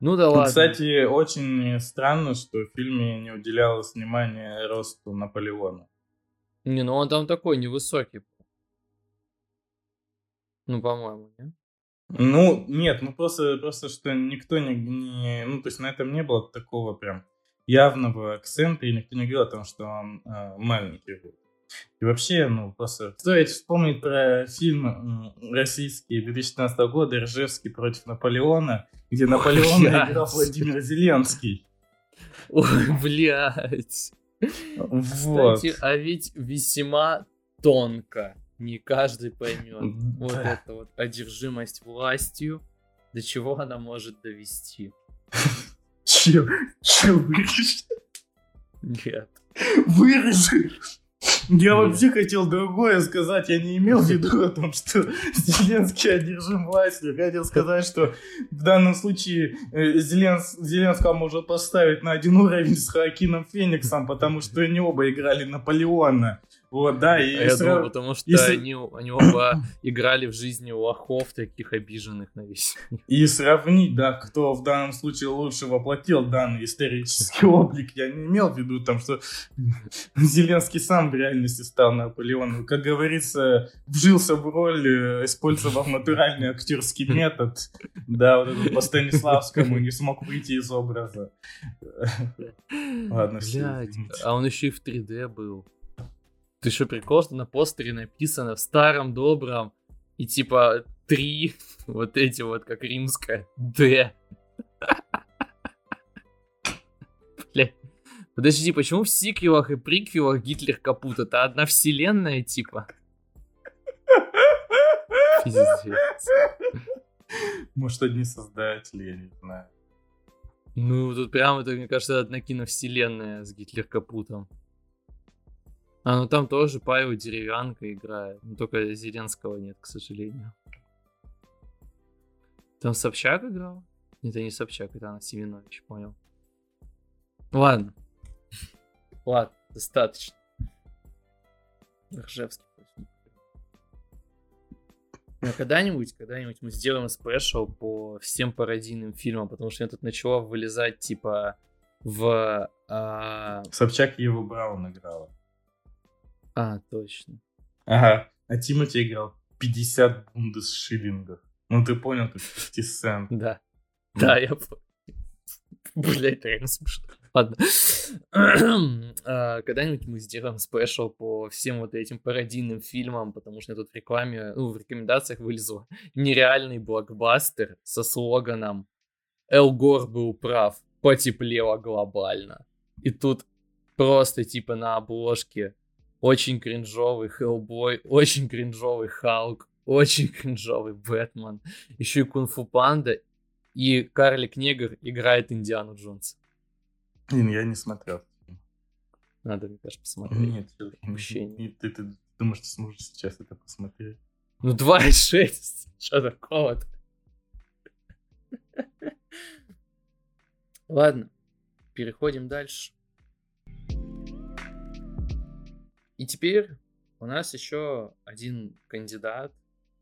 Ну да ладно. Кстати, очень странно, что в фильме не уделялось внимания росту Наполеона. Не, ну он там такой невысокий. Ну, по-моему, не? Ну, нет, ну просто, просто что никто не, не- Ну, то есть на этом не было такого прям явного акцента, и никто не говорил о том, что он э, маленький был. И вообще, ну, просто стоит вспомнить про фильм российский 2015 года «Ржевский против Наполеона», где Наполеона блядь. играл Владимир Зеленский. Ой, блядь. Вот. Кстати, а ведь весьма тонко. Не каждый поймет. Вот это вот одержимость властью, до чего она может довести. Че? Че вырежь? Нет. Вырежи! Я вообще хотел другое сказать. Я не имел в виду о том, что *laughs* Зеленский одержим властью. Я хотел сказать, что в данном случае э, Зеленс- Зеленского может поставить на один уровень с Хоакином Фениксом, потому что они оба играли Наполеона. Вот, да, и я сразу- думал, потому что если- они, они оба *coughs* играли в жизни лохов, таких обиженных на весь мир. И сравнить, да, кто в данном случае лучше воплотил данный исторический *laughs* облик. Я не имел в виду там, что *laughs* Зеленский сам в реальности стал Наполеоном. Как говорится, вжился в роль, э, использовав натуральный актерский *laughs* метод. Да, вот это по Станиславскому не смог выйти из образа. Ладно, извините. а он еще и в 3D был. Ты что, прикол, что на постере написано в старом добром и типа три *laughs* вот эти вот, как римская, Д. Подожди, почему в сиквелах и приквелах Гитлер капут? Это одна вселенная, типа? Пиздец. Может, одни создатели, я не знаю. Ну, тут прямо, это, мне кажется, одна киновселенная с Гитлер капутом. А, ну там тоже Павел Деревянка играет. Ну, только Зеленского нет, к сожалению. Там Собчак играл? Нет, это не Собчак, это Анна Семенович, понял. Ладно. *laughs* Ладно, достаточно. Ржевский просто. Ну, когда-нибудь, когда-нибудь мы сделаем спешл по всем пародийным фильмам, потому что я тут начала вылезать, типа, в... А, Собчак Еву Браун играла. А, точно. Ага. А Тимати играл 50 бундесшиллингов. Ну ты понял, как 50 цент. Да. Да, я понял. Блять, реально смешно. Ладно. *clears throat* А, Когда-нибудь мы сделаем спешл по всем вот этим пародийным фильмам, потому что тут в рекламе, ну, в рекомендациях вылезло нереальный блокбастер со слоганом «Эл Гор был прав, потеплело глобально». И тут просто типа на обложке очень кринжовый Хеллбой, очень кринжовый Халк, очень кринжовый Бэтмен, еще и Кунг-фу Панда, и Карлик Негр играет Индиану Джонс. Блин, я не смотрел. Надо, мне кажется, посмотреть. Нет, Упущение. не- ты, ты думаешь, ты сможешь сейчас это посмотреть? Ну 2,6. *laughs* Что такого-то? *laughs* Ладно, переходим дальше. И теперь у нас еще один кандидат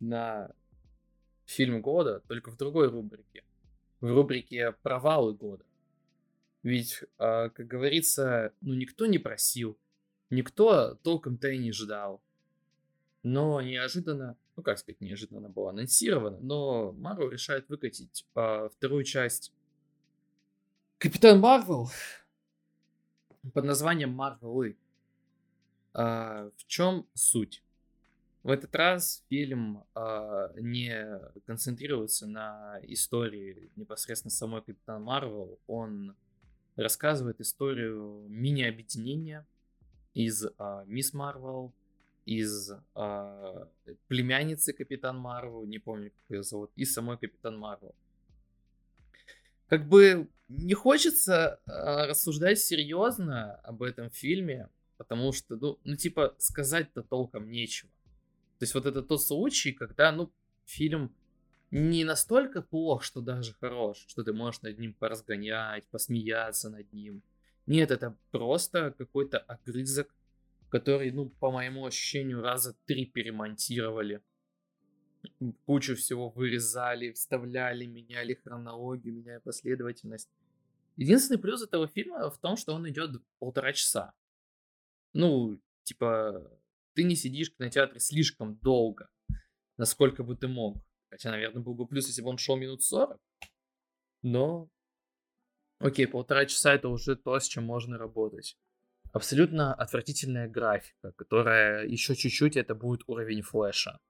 на фильм года, только в другой рубрике. В рубрике «Провалы года». Ведь, а, как говорится, ну никто не просил, никто толком-то и не ждал. Но неожиданно, ну как сказать, неожиданно было анонсировано, но Марвел решает выкатить а, вторую часть Капитан Марвел под названием Марвелы. А, в чем суть? В этот раз фильм а, не концентрируется на истории непосредственно самой Капитан Марвел. Он рассказывает историю мини-объединения из а, Мисс Марвел, из а, племянницы Капитан Марвел, не помню, как ее зовут, и самой Капитан Марвел. Как бы не хочется а, рассуждать серьезно об этом фильме, потому что, ну, ну типа, сказать-то толком нечего. То есть вот это тот случай, когда, ну, фильм не настолько плох, что даже хорош, что ты можешь над ним поразгонять, посмеяться над ним. Нет, это просто какой-то огрызок, который, ну, по моему ощущению, раза три перемонтировали. Кучу всего вырезали, вставляли, меняли хронологию, меняли последовательность. Единственный плюс этого фильма в том, что он идет полтора часа. Ну, типа, ты не сидишь в кинотеатре слишком долго, насколько бы ты мог. Хотя, наверное, был бы плюс, если бы он шел минут 40. Но, окей, полтора часа это уже то, с чем можно работать. Абсолютно отвратительная графика, которая еще чуть-чуть это будет уровень флеша.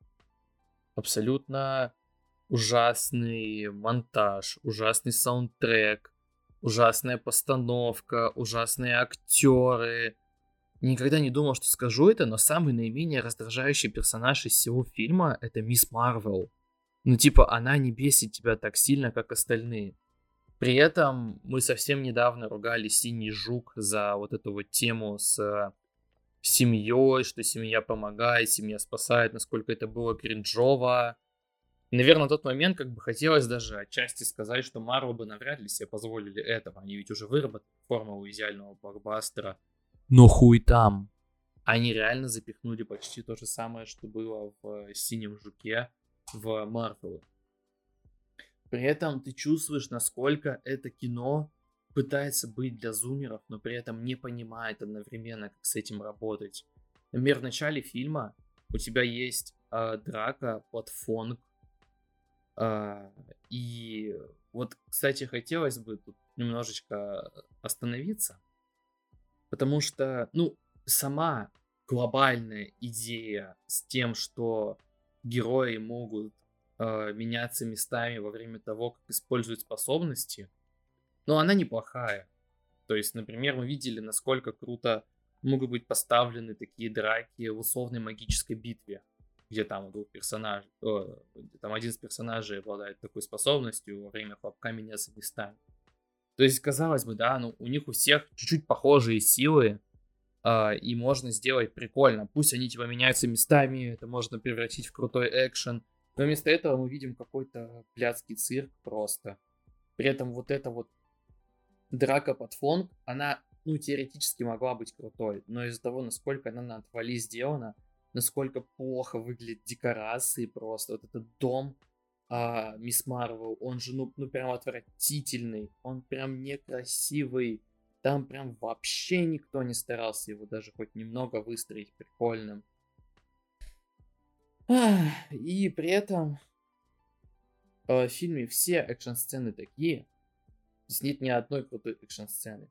Абсолютно ужасный монтаж, ужасный саундтрек, ужасная постановка, ужасные актеры. Никогда не думал, что скажу это, но самый наименее раздражающий персонаж из всего фильма это Мисс Марвел. Ну, типа, она не бесит тебя так сильно, как остальные. При этом мы совсем недавно ругали Синий Жук за вот эту вот тему с э, семьей, что семья помогает, семья спасает, насколько это было кринжово. Наверное, на тот момент как бы хотелось даже отчасти сказать, что Марвел бы навряд ли себе позволили этого. Они ведь уже выработали формулу идеального блокбастера. Но хуй там. Они реально запихнули почти то же самое, что было в э, Синем Жуке в Марвел. При этом ты чувствуешь, насколько это кино пытается быть для зумеров, но при этом не понимает одновременно, как с этим работать. Например, в начале фильма у тебя есть э, драка под фонг. Э, и вот, кстати, хотелось бы тут немножечко остановиться. Потому что, ну, сама глобальная идея с тем, что герои могут э, меняться местами во время того, как используют способности, но она неплохая. То есть, например, мы видели, насколько круто могут быть поставлены такие драки в условной магической битве, где там у двух персонажей, о, там один из персонажей обладает такой способностью во время хлопка меняться местами. То есть, казалось бы, да, ну, у них у всех чуть-чуть похожие силы, э, и можно сделать прикольно. Пусть они типа меняются местами, это можно превратить в крутой экшен. Но вместо этого мы видим какой-то блядский цирк просто. При этом вот эта вот драка под фон, она, ну, теоретически могла быть крутой, но из-за того, насколько она на отвали сделана, насколько плохо выглядят декорации просто, вот этот дом, а, Мисс Марвел, он же, ну, ну, прям отвратительный, он прям некрасивый, там прям вообще никто не старался его даже хоть немного выстроить прикольным. И при этом э, в фильме все экшн-сцены такие, здесь нет ни одной крутой экшн-сцены.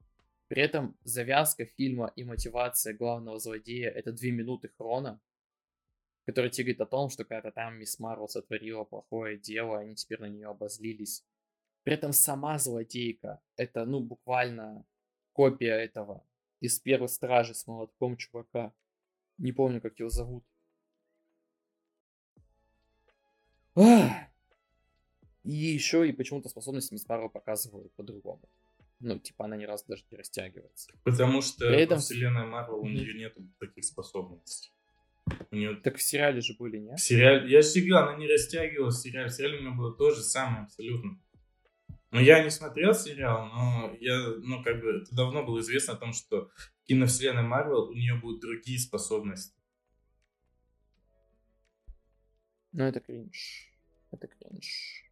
При этом завязка фильма и мотивация главного злодея это две минуты хрона, который тебе говорит о том, что когда-то там Мисс Марвел сотворила плохое дело, они теперь на нее обозлились. При этом сама злодейка, это, ну, буквально копия этого из первой стражи с молотком чувака. Не помню, как его зовут. Ах! И еще и почему-то способности Мисс Марвел показывают по-другому. Ну, типа, она ни разу даже не растягивается. Потому что При этом- во вселенной Марвел у нее нет таких способностей. У нее Так в сериале же были, нет? в сериале... Я говорю, она не растягивалась в сериале. В сериале у меня было то же самое абсолютно. Но я не смотрел сериал, но я, ну, как бы, это давно было известно о том, что в киновселенной Марвел у нее будут другие способности. Ну, это кринж. Это кринж.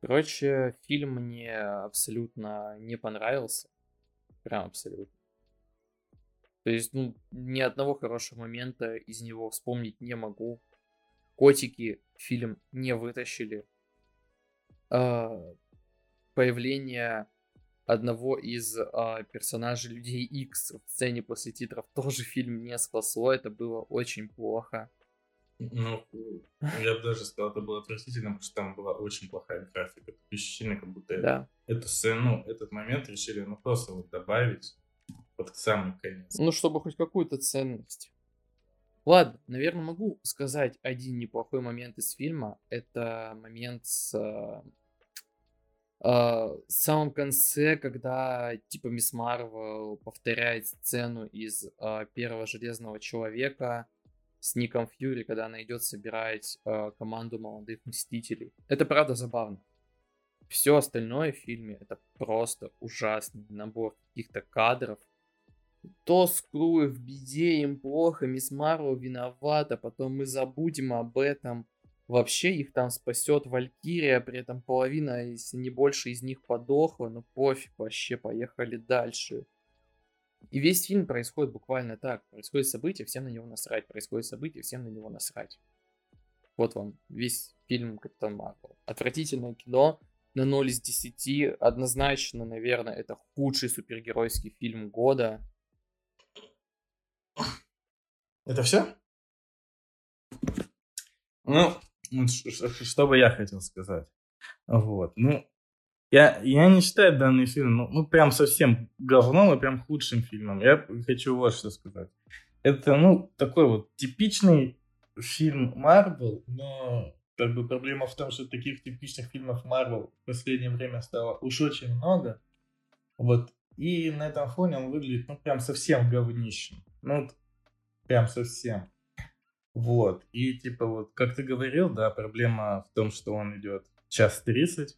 Короче, фильм мне абсолютно не понравился. Прям абсолютно. То есть, ну, ни одного хорошего момента из него вспомнить не могу. Котики фильм не вытащили. А, появление одного из а, персонажей Людей X в сцене после титров тоже фильм не спасло. Это было очень плохо. Ну, я бы даже сказал, это было отвратительно, потому что там была очень плохая графика. Ощущение, как будто Да. эту сцену, этот момент решили, ну, просто вот добавить под самый конец. Ну, чтобы хоть какую-то ценность. Ладно, наверное, могу сказать один неплохой момент из фильма. Это момент с... э, в самом конце, когда типа Мисс Марвел повторяет сцену из э, первого Железного Человека с Ником Фьюри, когда она идет собирать э, команду молодых Мстителей. Это правда забавно. Все остальное в фильме это просто ужасный набор каких-то кадров, то Скру в беде, им плохо, Мисс Марвел виновата, потом мы забудем об этом. Вообще их там спасет Валькирия, при этом половина, если не больше из них подохла, но пофиг, вообще поехали дальше. И весь фильм происходит буквально так. Происходит событие, всем на него насрать. Происходит событие, всем на него насрать. Вот вам весь фильм Капитан Марвел. Отвратительное кино на 0 из 10. Однозначно, наверное, это худший супергеройский фильм года. Это все? Ну, ш- что бы я хотел сказать. Вот, ну, я, я не считаю данный фильм, ну, ну, прям совсем говном и прям худшим фильмом. Я хочу вот что сказать. Это, ну, такой вот типичный фильм Марвел, но как бы проблема в том, что таких типичных фильмов Марвел в последнее время стало уж очень много. Вот. И на этом фоне он выглядит, ну, прям совсем говнищем. Ну, прям совсем. Вот. И типа вот, как ты говорил, да, проблема в том, что он идет час 30.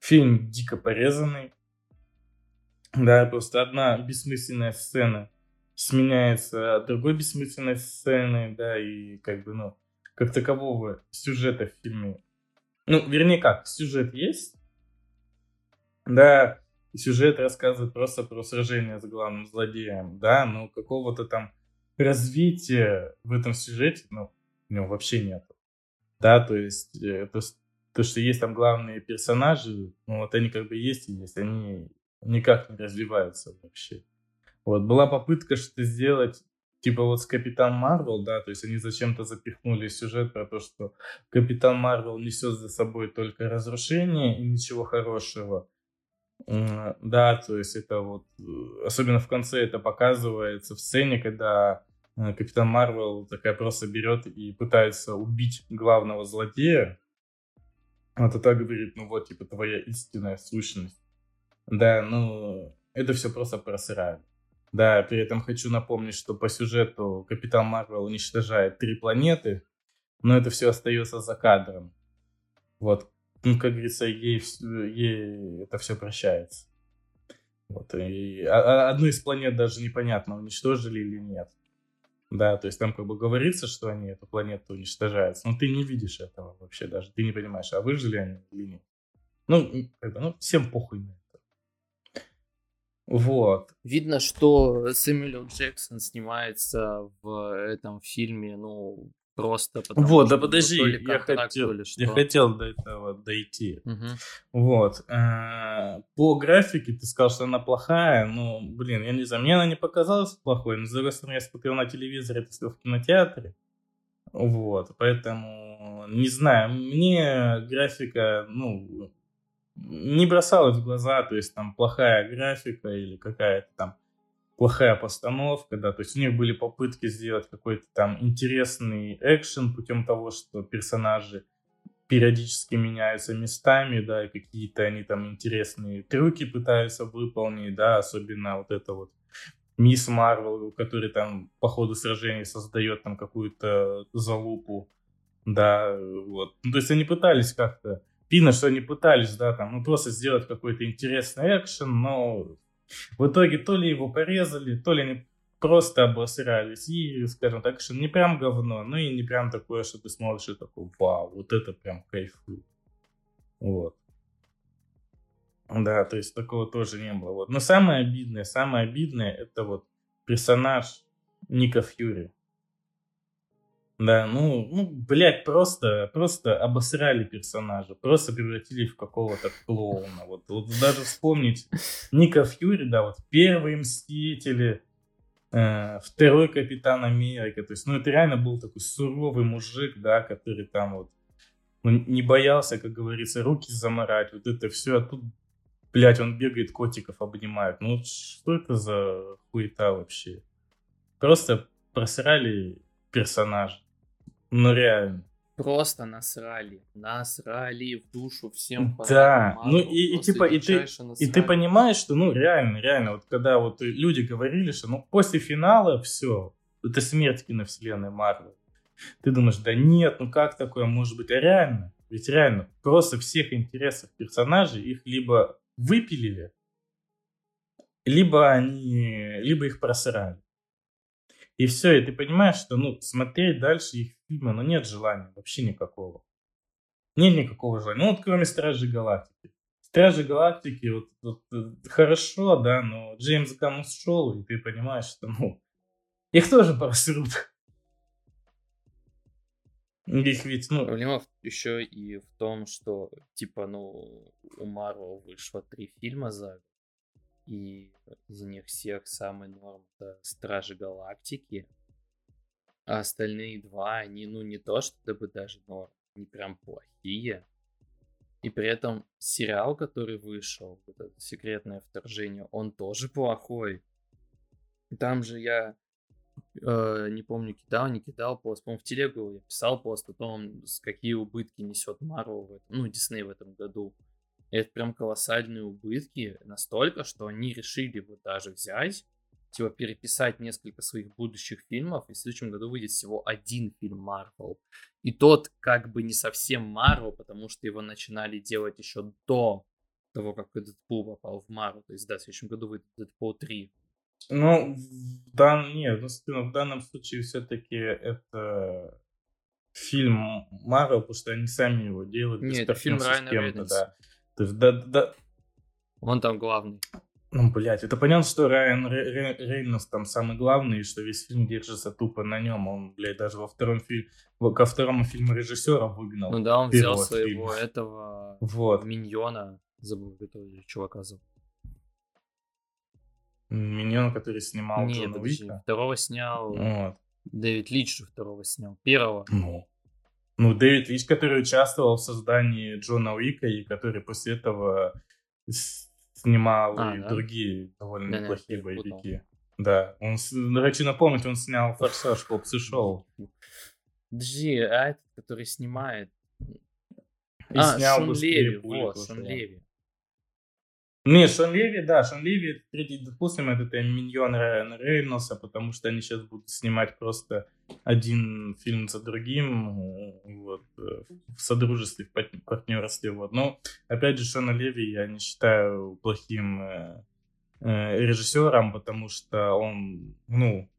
Фильм дико порезанный. Да, просто одна бессмысленная сцена сменяется другой бессмысленной сценой, да, и как бы, ну, как такового сюжета в фильме. Ну, вернее как, сюжет есть, да, сюжет рассказывает просто про сражение с главным злодеем, да, но какого-то там развития в этом сюжете, ну, у него вообще нет. Да, то есть, э, то, то, что есть там главные персонажи, ну, вот они как бы есть и есть, они никак не развиваются вообще. Вот, была попытка что-то сделать, типа вот с Капитан Марвел, да, то есть они зачем-то запихнули сюжет про то, что Капитан Марвел несет за собой только разрушение и ничего хорошего. Да, то есть это вот, э, особенно в конце это показывается в сцене, когда э, Капитан Марвел такая просто берет и пытается убить главного злодея. А та говорит, ну вот, типа, твоя истинная сущность. Да, ну, это все просто просрали. Да, при этом хочу напомнить, что по сюжету Капитан Марвел уничтожает три планеты, но это все остается за кадром. Вот, ну, как говорится, ей, ей это все прощается. Вот, и а- а- одну из планет даже непонятно, уничтожили или нет. Да, то есть там как бы говорится, что они эту планету уничтожают, но ты не видишь этого вообще даже, ты не понимаешь, а выжили они или нет. Ну, как бы, ну, всем похуй на это. Вот. Видно, что Сэмюэл Джексон снимается в этом фильме, ну, просто Вот, да ну, подожди, ли я контракт, хотел, ли я хотел до этого дойти. Мгм. Вот. э, По графике ты сказал, что она плохая. Ну, блин, я не знаю, мне она не показалась плохой, но, с другой стороны, я смотрел на телевизоре, это все в кинотеатре. Вот, поэтому, не знаю, мне графика, ну, не бросалась в глаза, то есть там плохая графика или какая-то там плохая постановка, да, то есть у них были попытки сделать какой-то там интересный экшен путем того, что персонажи периодически меняются местами, да, и какие-то они там интересные трюки пытаются выполнить, да, особенно вот это вот Мисс Марвел, который там по ходу сражений создает там какую-то залупу, да, вот. Ну, то есть они пытались как-то, видно, что они пытались, да, там, ну, просто сделать какой-то интересный экшен, но в итоге то ли его порезали, то ли они просто обосрались. И, скажем так, что не прям говно, но и не прям такое, что ты смотришь и такой, вау, вот это прям кайфую. Вот. Да, то есть такого тоже не было. Вот. Но самое обидное, самое обидное, это вот персонаж Ника Фьюри. Да, ну, ну, блядь, просто, просто обосрали персонажа, просто превратили в какого-то клоуна. Вот, вот даже вспомнить Ника Фьюри, да, вот первые Мстители, э, второй Капитан Америка, то есть, ну, это реально был такой суровый мужик, да, который там вот ну, не боялся, как говорится, руки заморать, вот это все, а тут, блядь, он бегает, котиков обнимает. Ну, что это за хуета вообще? Просто просрали персонажа. Ну, реально. Просто насрали. Насрали в душу всем. Да, ну и- и типа, и ты- И ты понимаешь, что, ну, реально, реально, вот когда вот люди говорили, что, ну, после финала все, это смерть киновселенной Марвел. Ты думаешь, да нет, ну как такое может быть? А реально, ведь реально, просто всех интересов персонажей их либо выпилили, либо они, либо их просрали. И все, и ты понимаешь, что, ну, смотреть дальше их фильмы, ну, нет желания вообще никакого. Нет никакого желания. Ну, вот кроме Стражей Галактики. Стражи Галактики, вот, вот, э, хорошо, да, но Джеймс Ганн ушел, и ты понимаешь, что, ну, их тоже просрут. Их ведь, ну, Проблема еще и в том, что, типа, ну, у Марвел вышло три фильма за год, и из них всех самый норм это Стражи Галактики, а остальные два, они, ну, не то чтобы даже норм, они прям плохие. И при этом сериал, который вышел, вот это секретное вторжение, он тоже плохой. Там же я э, не помню, кидал, не кидал пост. По-моему, в телегу я писал пост о том, какие убытки несет Марвел ну, Дисней в этом году. Это прям колоссальные убытки, настолько, что они решили вот даже взять, типа переписать несколько своих будущих фильмов, и в следующем году выйдет всего один фильм Марвел. И тот как бы не совсем Марвел, потому что его начинали делать еще до того, как Дэдпул попал в Марвел. То есть, да, в следующем году выйдет Дэдпул 3. ну, в дан... нет, ну, ну, в данном случае все-таки это фильм Марвел, потому что они сами его делают. без Не, это фильм Райана да. То есть, да, да, Он там главный. Ну, блядь, это понятно, что Райан Ре- Ре- Рейнольдс там самый главный, и что весь фильм держится тупо на нем. Он, блядь, даже во втором фильме, ко второму фильму режиссера выгнал. Ну да, он взял своего фильма. этого Вот. миньона, забыл, этого чувака зовут. Миньон, который снимал Не, Джона подожди, второго снял Вот. Дэвид Лич же второго снял. Первого. Ну. Ну, Дэвид Лич, который участвовал в создании Джона Уика, и который после этого снимал А, и да? другие довольно Да, неплохие боевики. Да, он, хочу напомнить, он снял «Форсаж», «Хопс и шоу». Подожди, а этот, который снимает... И а, снял Шон «Быстрее Леви, пули» вот, Шон. Леви. Не, Шон Леви, да, Шон Леви, третий, допустим, это, это миньон Райана Рейнольдса, потому что они сейчас будут снимать просто один фильм за другим, э, вот, э, в содружестве, в партнерстве, вот. Но, опять же, Шона Леви я не считаю плохим э, э, режиссером, потому что он, ну,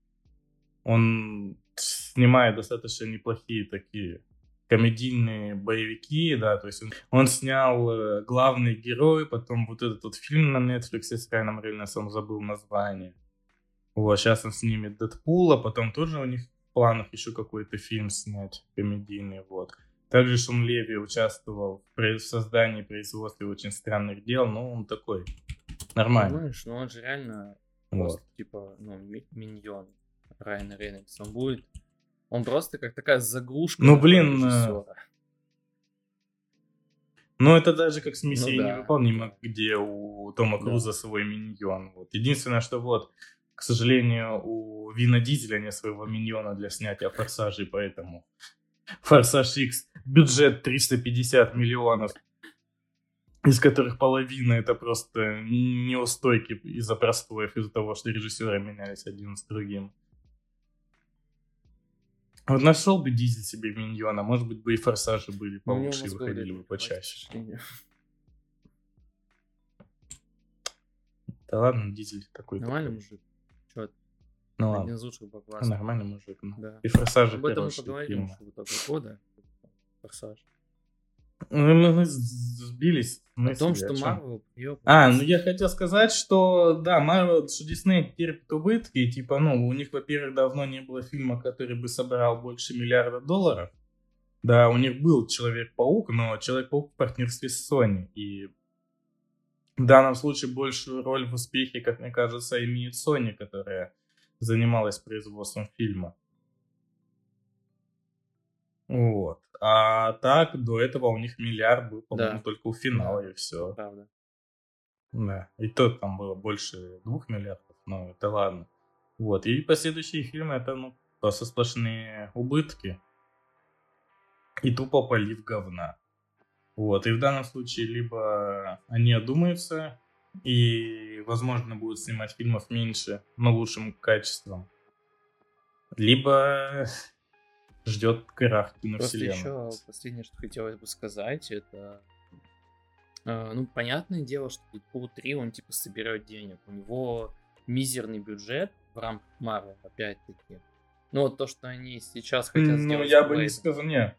он снимает достаточно неплохие такие комедийные боевики, да, то есть он, он снял э, главный герой, потом вот этот вот фильм на Netflix с Райаном Рейнольдсом, забыл название. Вот, сейчас он снимет Дэдпула, потом тоже у них в планах еще какой-то фильм снять комедийный, вот. Также Шон Леви участвовал в создании производстве очень странных дел, но он такой нормальный. Понимаешь, ну он же реально Вот. просто, типа, ну, ми- миньон Райана Рейнольдса. Он будет... Он просто как такая заглушка. Ну, блин, э, режиссера. Ну, это даже как с миссией Ну да. невыполнима, где у Тома Да. Круза свой миньон. Вот. Единственное, что вот, к сожалению, у Вина Дизеля нет своего миньона для снятия форсажей, поэтому Форсаж X бюджет 350 миллионов, из которых половина это просто неустойки из-за простоев, из-за того, что режиссеры менялись один с другим. Вот нашел бы Дизель себе миньона, может быть, бы и форсажи были Ну, получше, и выходили бы почаще. Да ладно, Дизель такой. Нормальный мужик. Чё, Ну один ладно, из лучших блокбастеров. нормальный мужик. ну. Да. И форсажи Об этом мы поговорим итоге года. Форсаж. Ну, Мы, мы сбились. О мысли, том, что? Марвел А, ну я хотел сказать, что да, Marvel, что Дисней терпит убытки, и типа, ну, у них, во-первых, давно не было фильма, который бы собрал больше миллиарда долларов. Да, у них был Человек-паук, но Человек-паук в партнерстве с Sony, и в данном случае большую роль в успехе, как мне кажется, имеет Sony, которая занималась производством фильма. Вот. А так, до этого у них миллиард был, по-моему, Да. только у финала, Да. и все. Правда. Да, и то там было больше двух миллиардов, но это ладно. Вот, и последующие фильмы это, ну, просто сплошные убытки. И тупо полив говна. Вот, и в данном случае либо они одумаются и, возможно, будут снимать фильмов меньше, но лучшим качеством. Либо ждет крах Просто киновселенной. еще последнее, что хотелось бы сказать, это... э, ну, понятное дело, что Дэдпул 3, он типа соберет денег. У него мизерный бюджет в рамках Марвел, опять-таки. Ну, вот то, что они сейчас хотят Ну, сделать я с бы не сказал, не.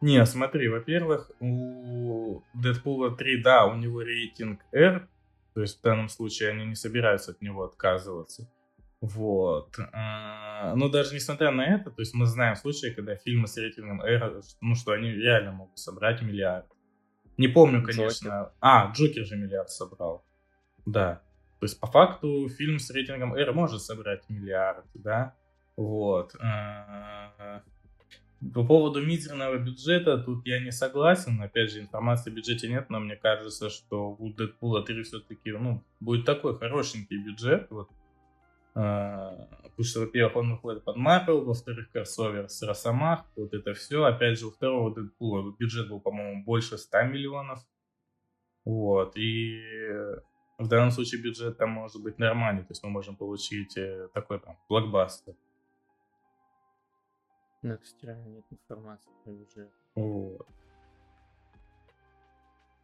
Не, смотри, во-первых, у Дэдпула 3, да, у него рейтинг R, то есть в данном случае они не собираются от него отказываться. Вот. А, Но даже несмотря на это, то есть мы знаем случаи, когда фильмы с рейтингом R, ну что они реально могут собрать миллиард. Не помню, Джокер. конечно. А, Джокер же миллиард собрал. Да. То есть по факту фильм с рейтингом R может собрать миллиард, да? Вот. А, По поводу мизерного бюджета, тут я не согласен. Опять же, информации о бюджете нет, но мне кажется, что у Дэдпула 3 все-таки ну, будет такой хорошенький бюджет. Вот. Потому что, во-первых, он выходит под Марвел, во-вторых, кроссовер с Росомах, вот это все. Опять же, у второго Дэдпула бюджет был, по-моему, больше 100 миллионов. Вот, и в данном случае бюджет там может быть нормальный, то есть мы можем получить э, такой там блокбастер. Ну, кстати, нет информации про бюджет. Вот.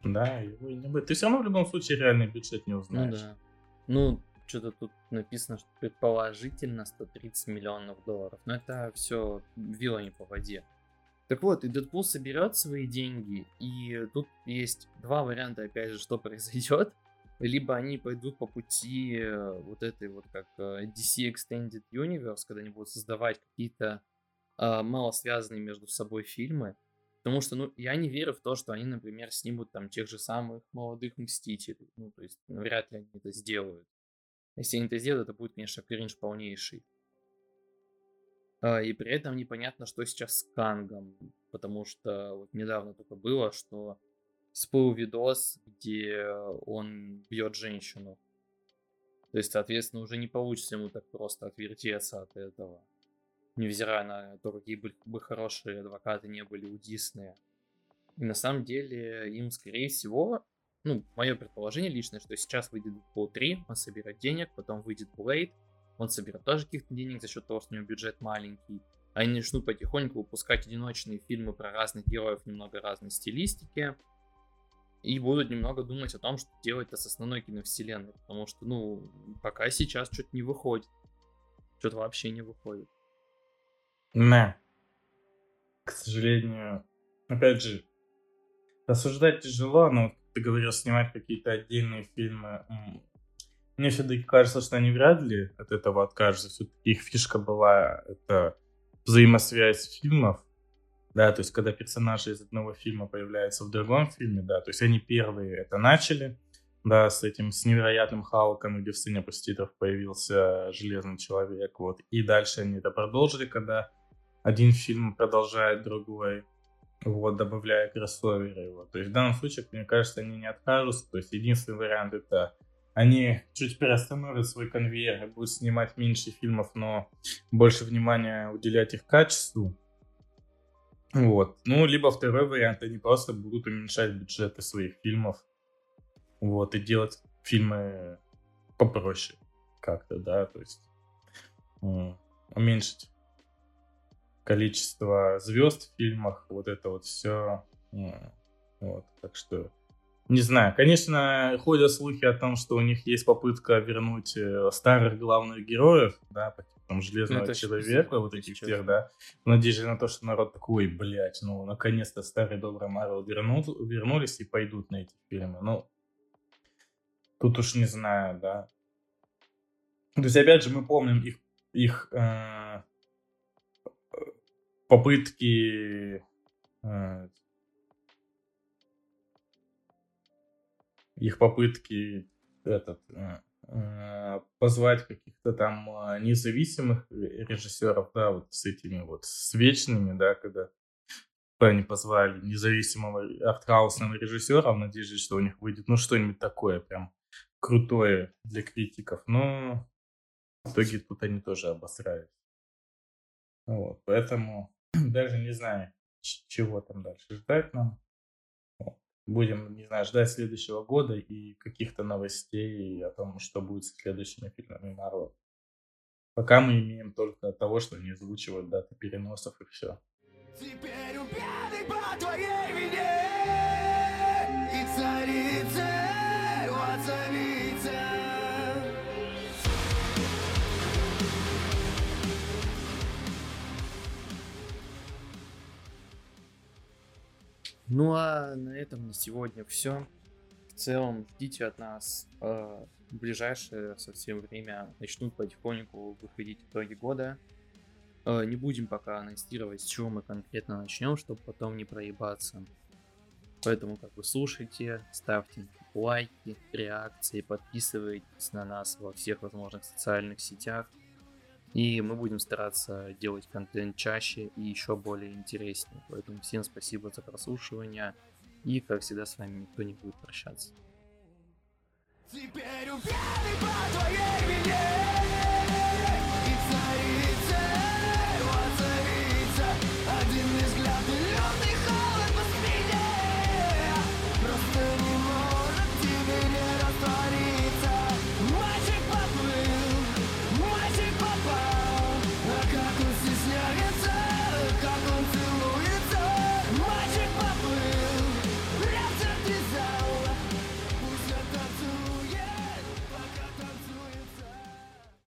Да, его не будет. Ты все равно в любом случае реальный бюджет не Ну узнаешь. да. Ну, что-то тут написано, что предположительно 130 миллионов долларов. Но это все вилла не по воде. Так вот, и Дэдпул соберет свои деньги, и тут есть два варианта, опять же, что *laughs* произойдет. Либо они пойдут по пути э, вот этой вот как э, DC Extended Universe, когда они будут создавать какие-то э, мало связанные между собой фильмы. Потому что, ну, я не верю в то, что они, например, снимут там тех же самых молодых Мстителей. Ну, то есть, ну, вряд ли они это сделают. Если они это сделают, это будет, конечно, кринж полнейший. А, И при этом непонятно, что сейчас с Кангом. Потому что вот недавно только было, что всплыл видос, где он бьет женщину. То есть, соответственно, уже не получится ему так просто отвертеться от этого. Невзирая на то, какие бы, хорошие адвокаты не были у Диснея. И на самом деле им, скорее всего, ну, мое предположение личное, что сейчас выйдет Deadpool 3, он соберет денег, потом выйдет Blade, он соберет тоже каких-то денег за счет того, что у него бюджет маленький. Они начнут потихоньку выпускать одиночные фильмы про разных героев, немного разной стилистики. И будут немного думать о том, что делать-то с основной киновселенной. Потому что, ну, пока сейчас что-то не выходит. Что-то вообще не выходит. Не. К сожалению, опять же, рассуждать тяжело, но ты говорил, снимать какие-то отдельные фильмы. Мне все-таки кажется, что они вряд ли от этого откажутся. Все-таки их фишка была это взаимосвязь фильмов. Да, то есть когда персонажи из одного фильма появляются в другом фильме, да, то есть они первые это начали, да, с этим, с невероятным Халком, где в сцене поститов появился Железный Человек, вот, и дальше они это продолжили, когда один фильм продолжает другой, вот, добавляя кроссоверы, вот, то есть в данном случае, мне кажется, они не откажутся, то есть единственный вариант это они чуть приостановят свой конвейер и будут снимать меньше фильмов, но больше внимания уделять их качеству. Вот. Ну, либо второй вариант, они просто будут уменьшать бюджеты своих фильмов. Вот, и делать фильмы попроще как-то, да, то есть уменьшить количество звезд в фильмах, вот это вот все. Вот, так что не знаю, конечно, ходят слухи о том, что у них есть попытка вернуть э, старых главных героев, да, по там Железного ну, Человека, вот этих всех, да, в надежде на то, что народ такой, блядь, ну, наконец-то старый добрый Марвел вернут, вернулись и пойдут на эти фильмы. Ну, тут уж не знаю, да. То есть, опять же, мы помним их, их э, попытки э, их попытки этот, э, э, позвать каких-то там независимых режиссеров, да, вот с этими вот, с вечными, да, когда они позвали независимого артхаусного режиссера в надежде, что у них выйдет, ну, что-нибудь такое прям крутое для критиков, но в итоге тут они тоже обосрались. Вот, поэтому даже не знаю, чего там дальше ждать нам будем, не знаю, ждать следующего года и каких-то новостей о том, что будет с следующими фильмами Марвел. Пока мы имеем только того, что они озвучивают даты переносов и все. Теперь убитый по твоей вине и царица Ну а на этом на сегодня все. В целом ждите от нас э, в ближайшее совсем время начнут потихоньку выходить итоги года. Э, не будем пока анонсировать, с чего мы конкретно начнем, чтобы потом не проебаться. Поэтому как бы слушайте, ставьте лайки, реакции, подписывайтесь на нас во всех возможных социальных сетях. И мы будем стараться делать контент чаще и еще более интереснее. Поэтому всем спасибо за прослушивание. И, как всегда, с вами никто не будет прощаться. Теперь по твоей вине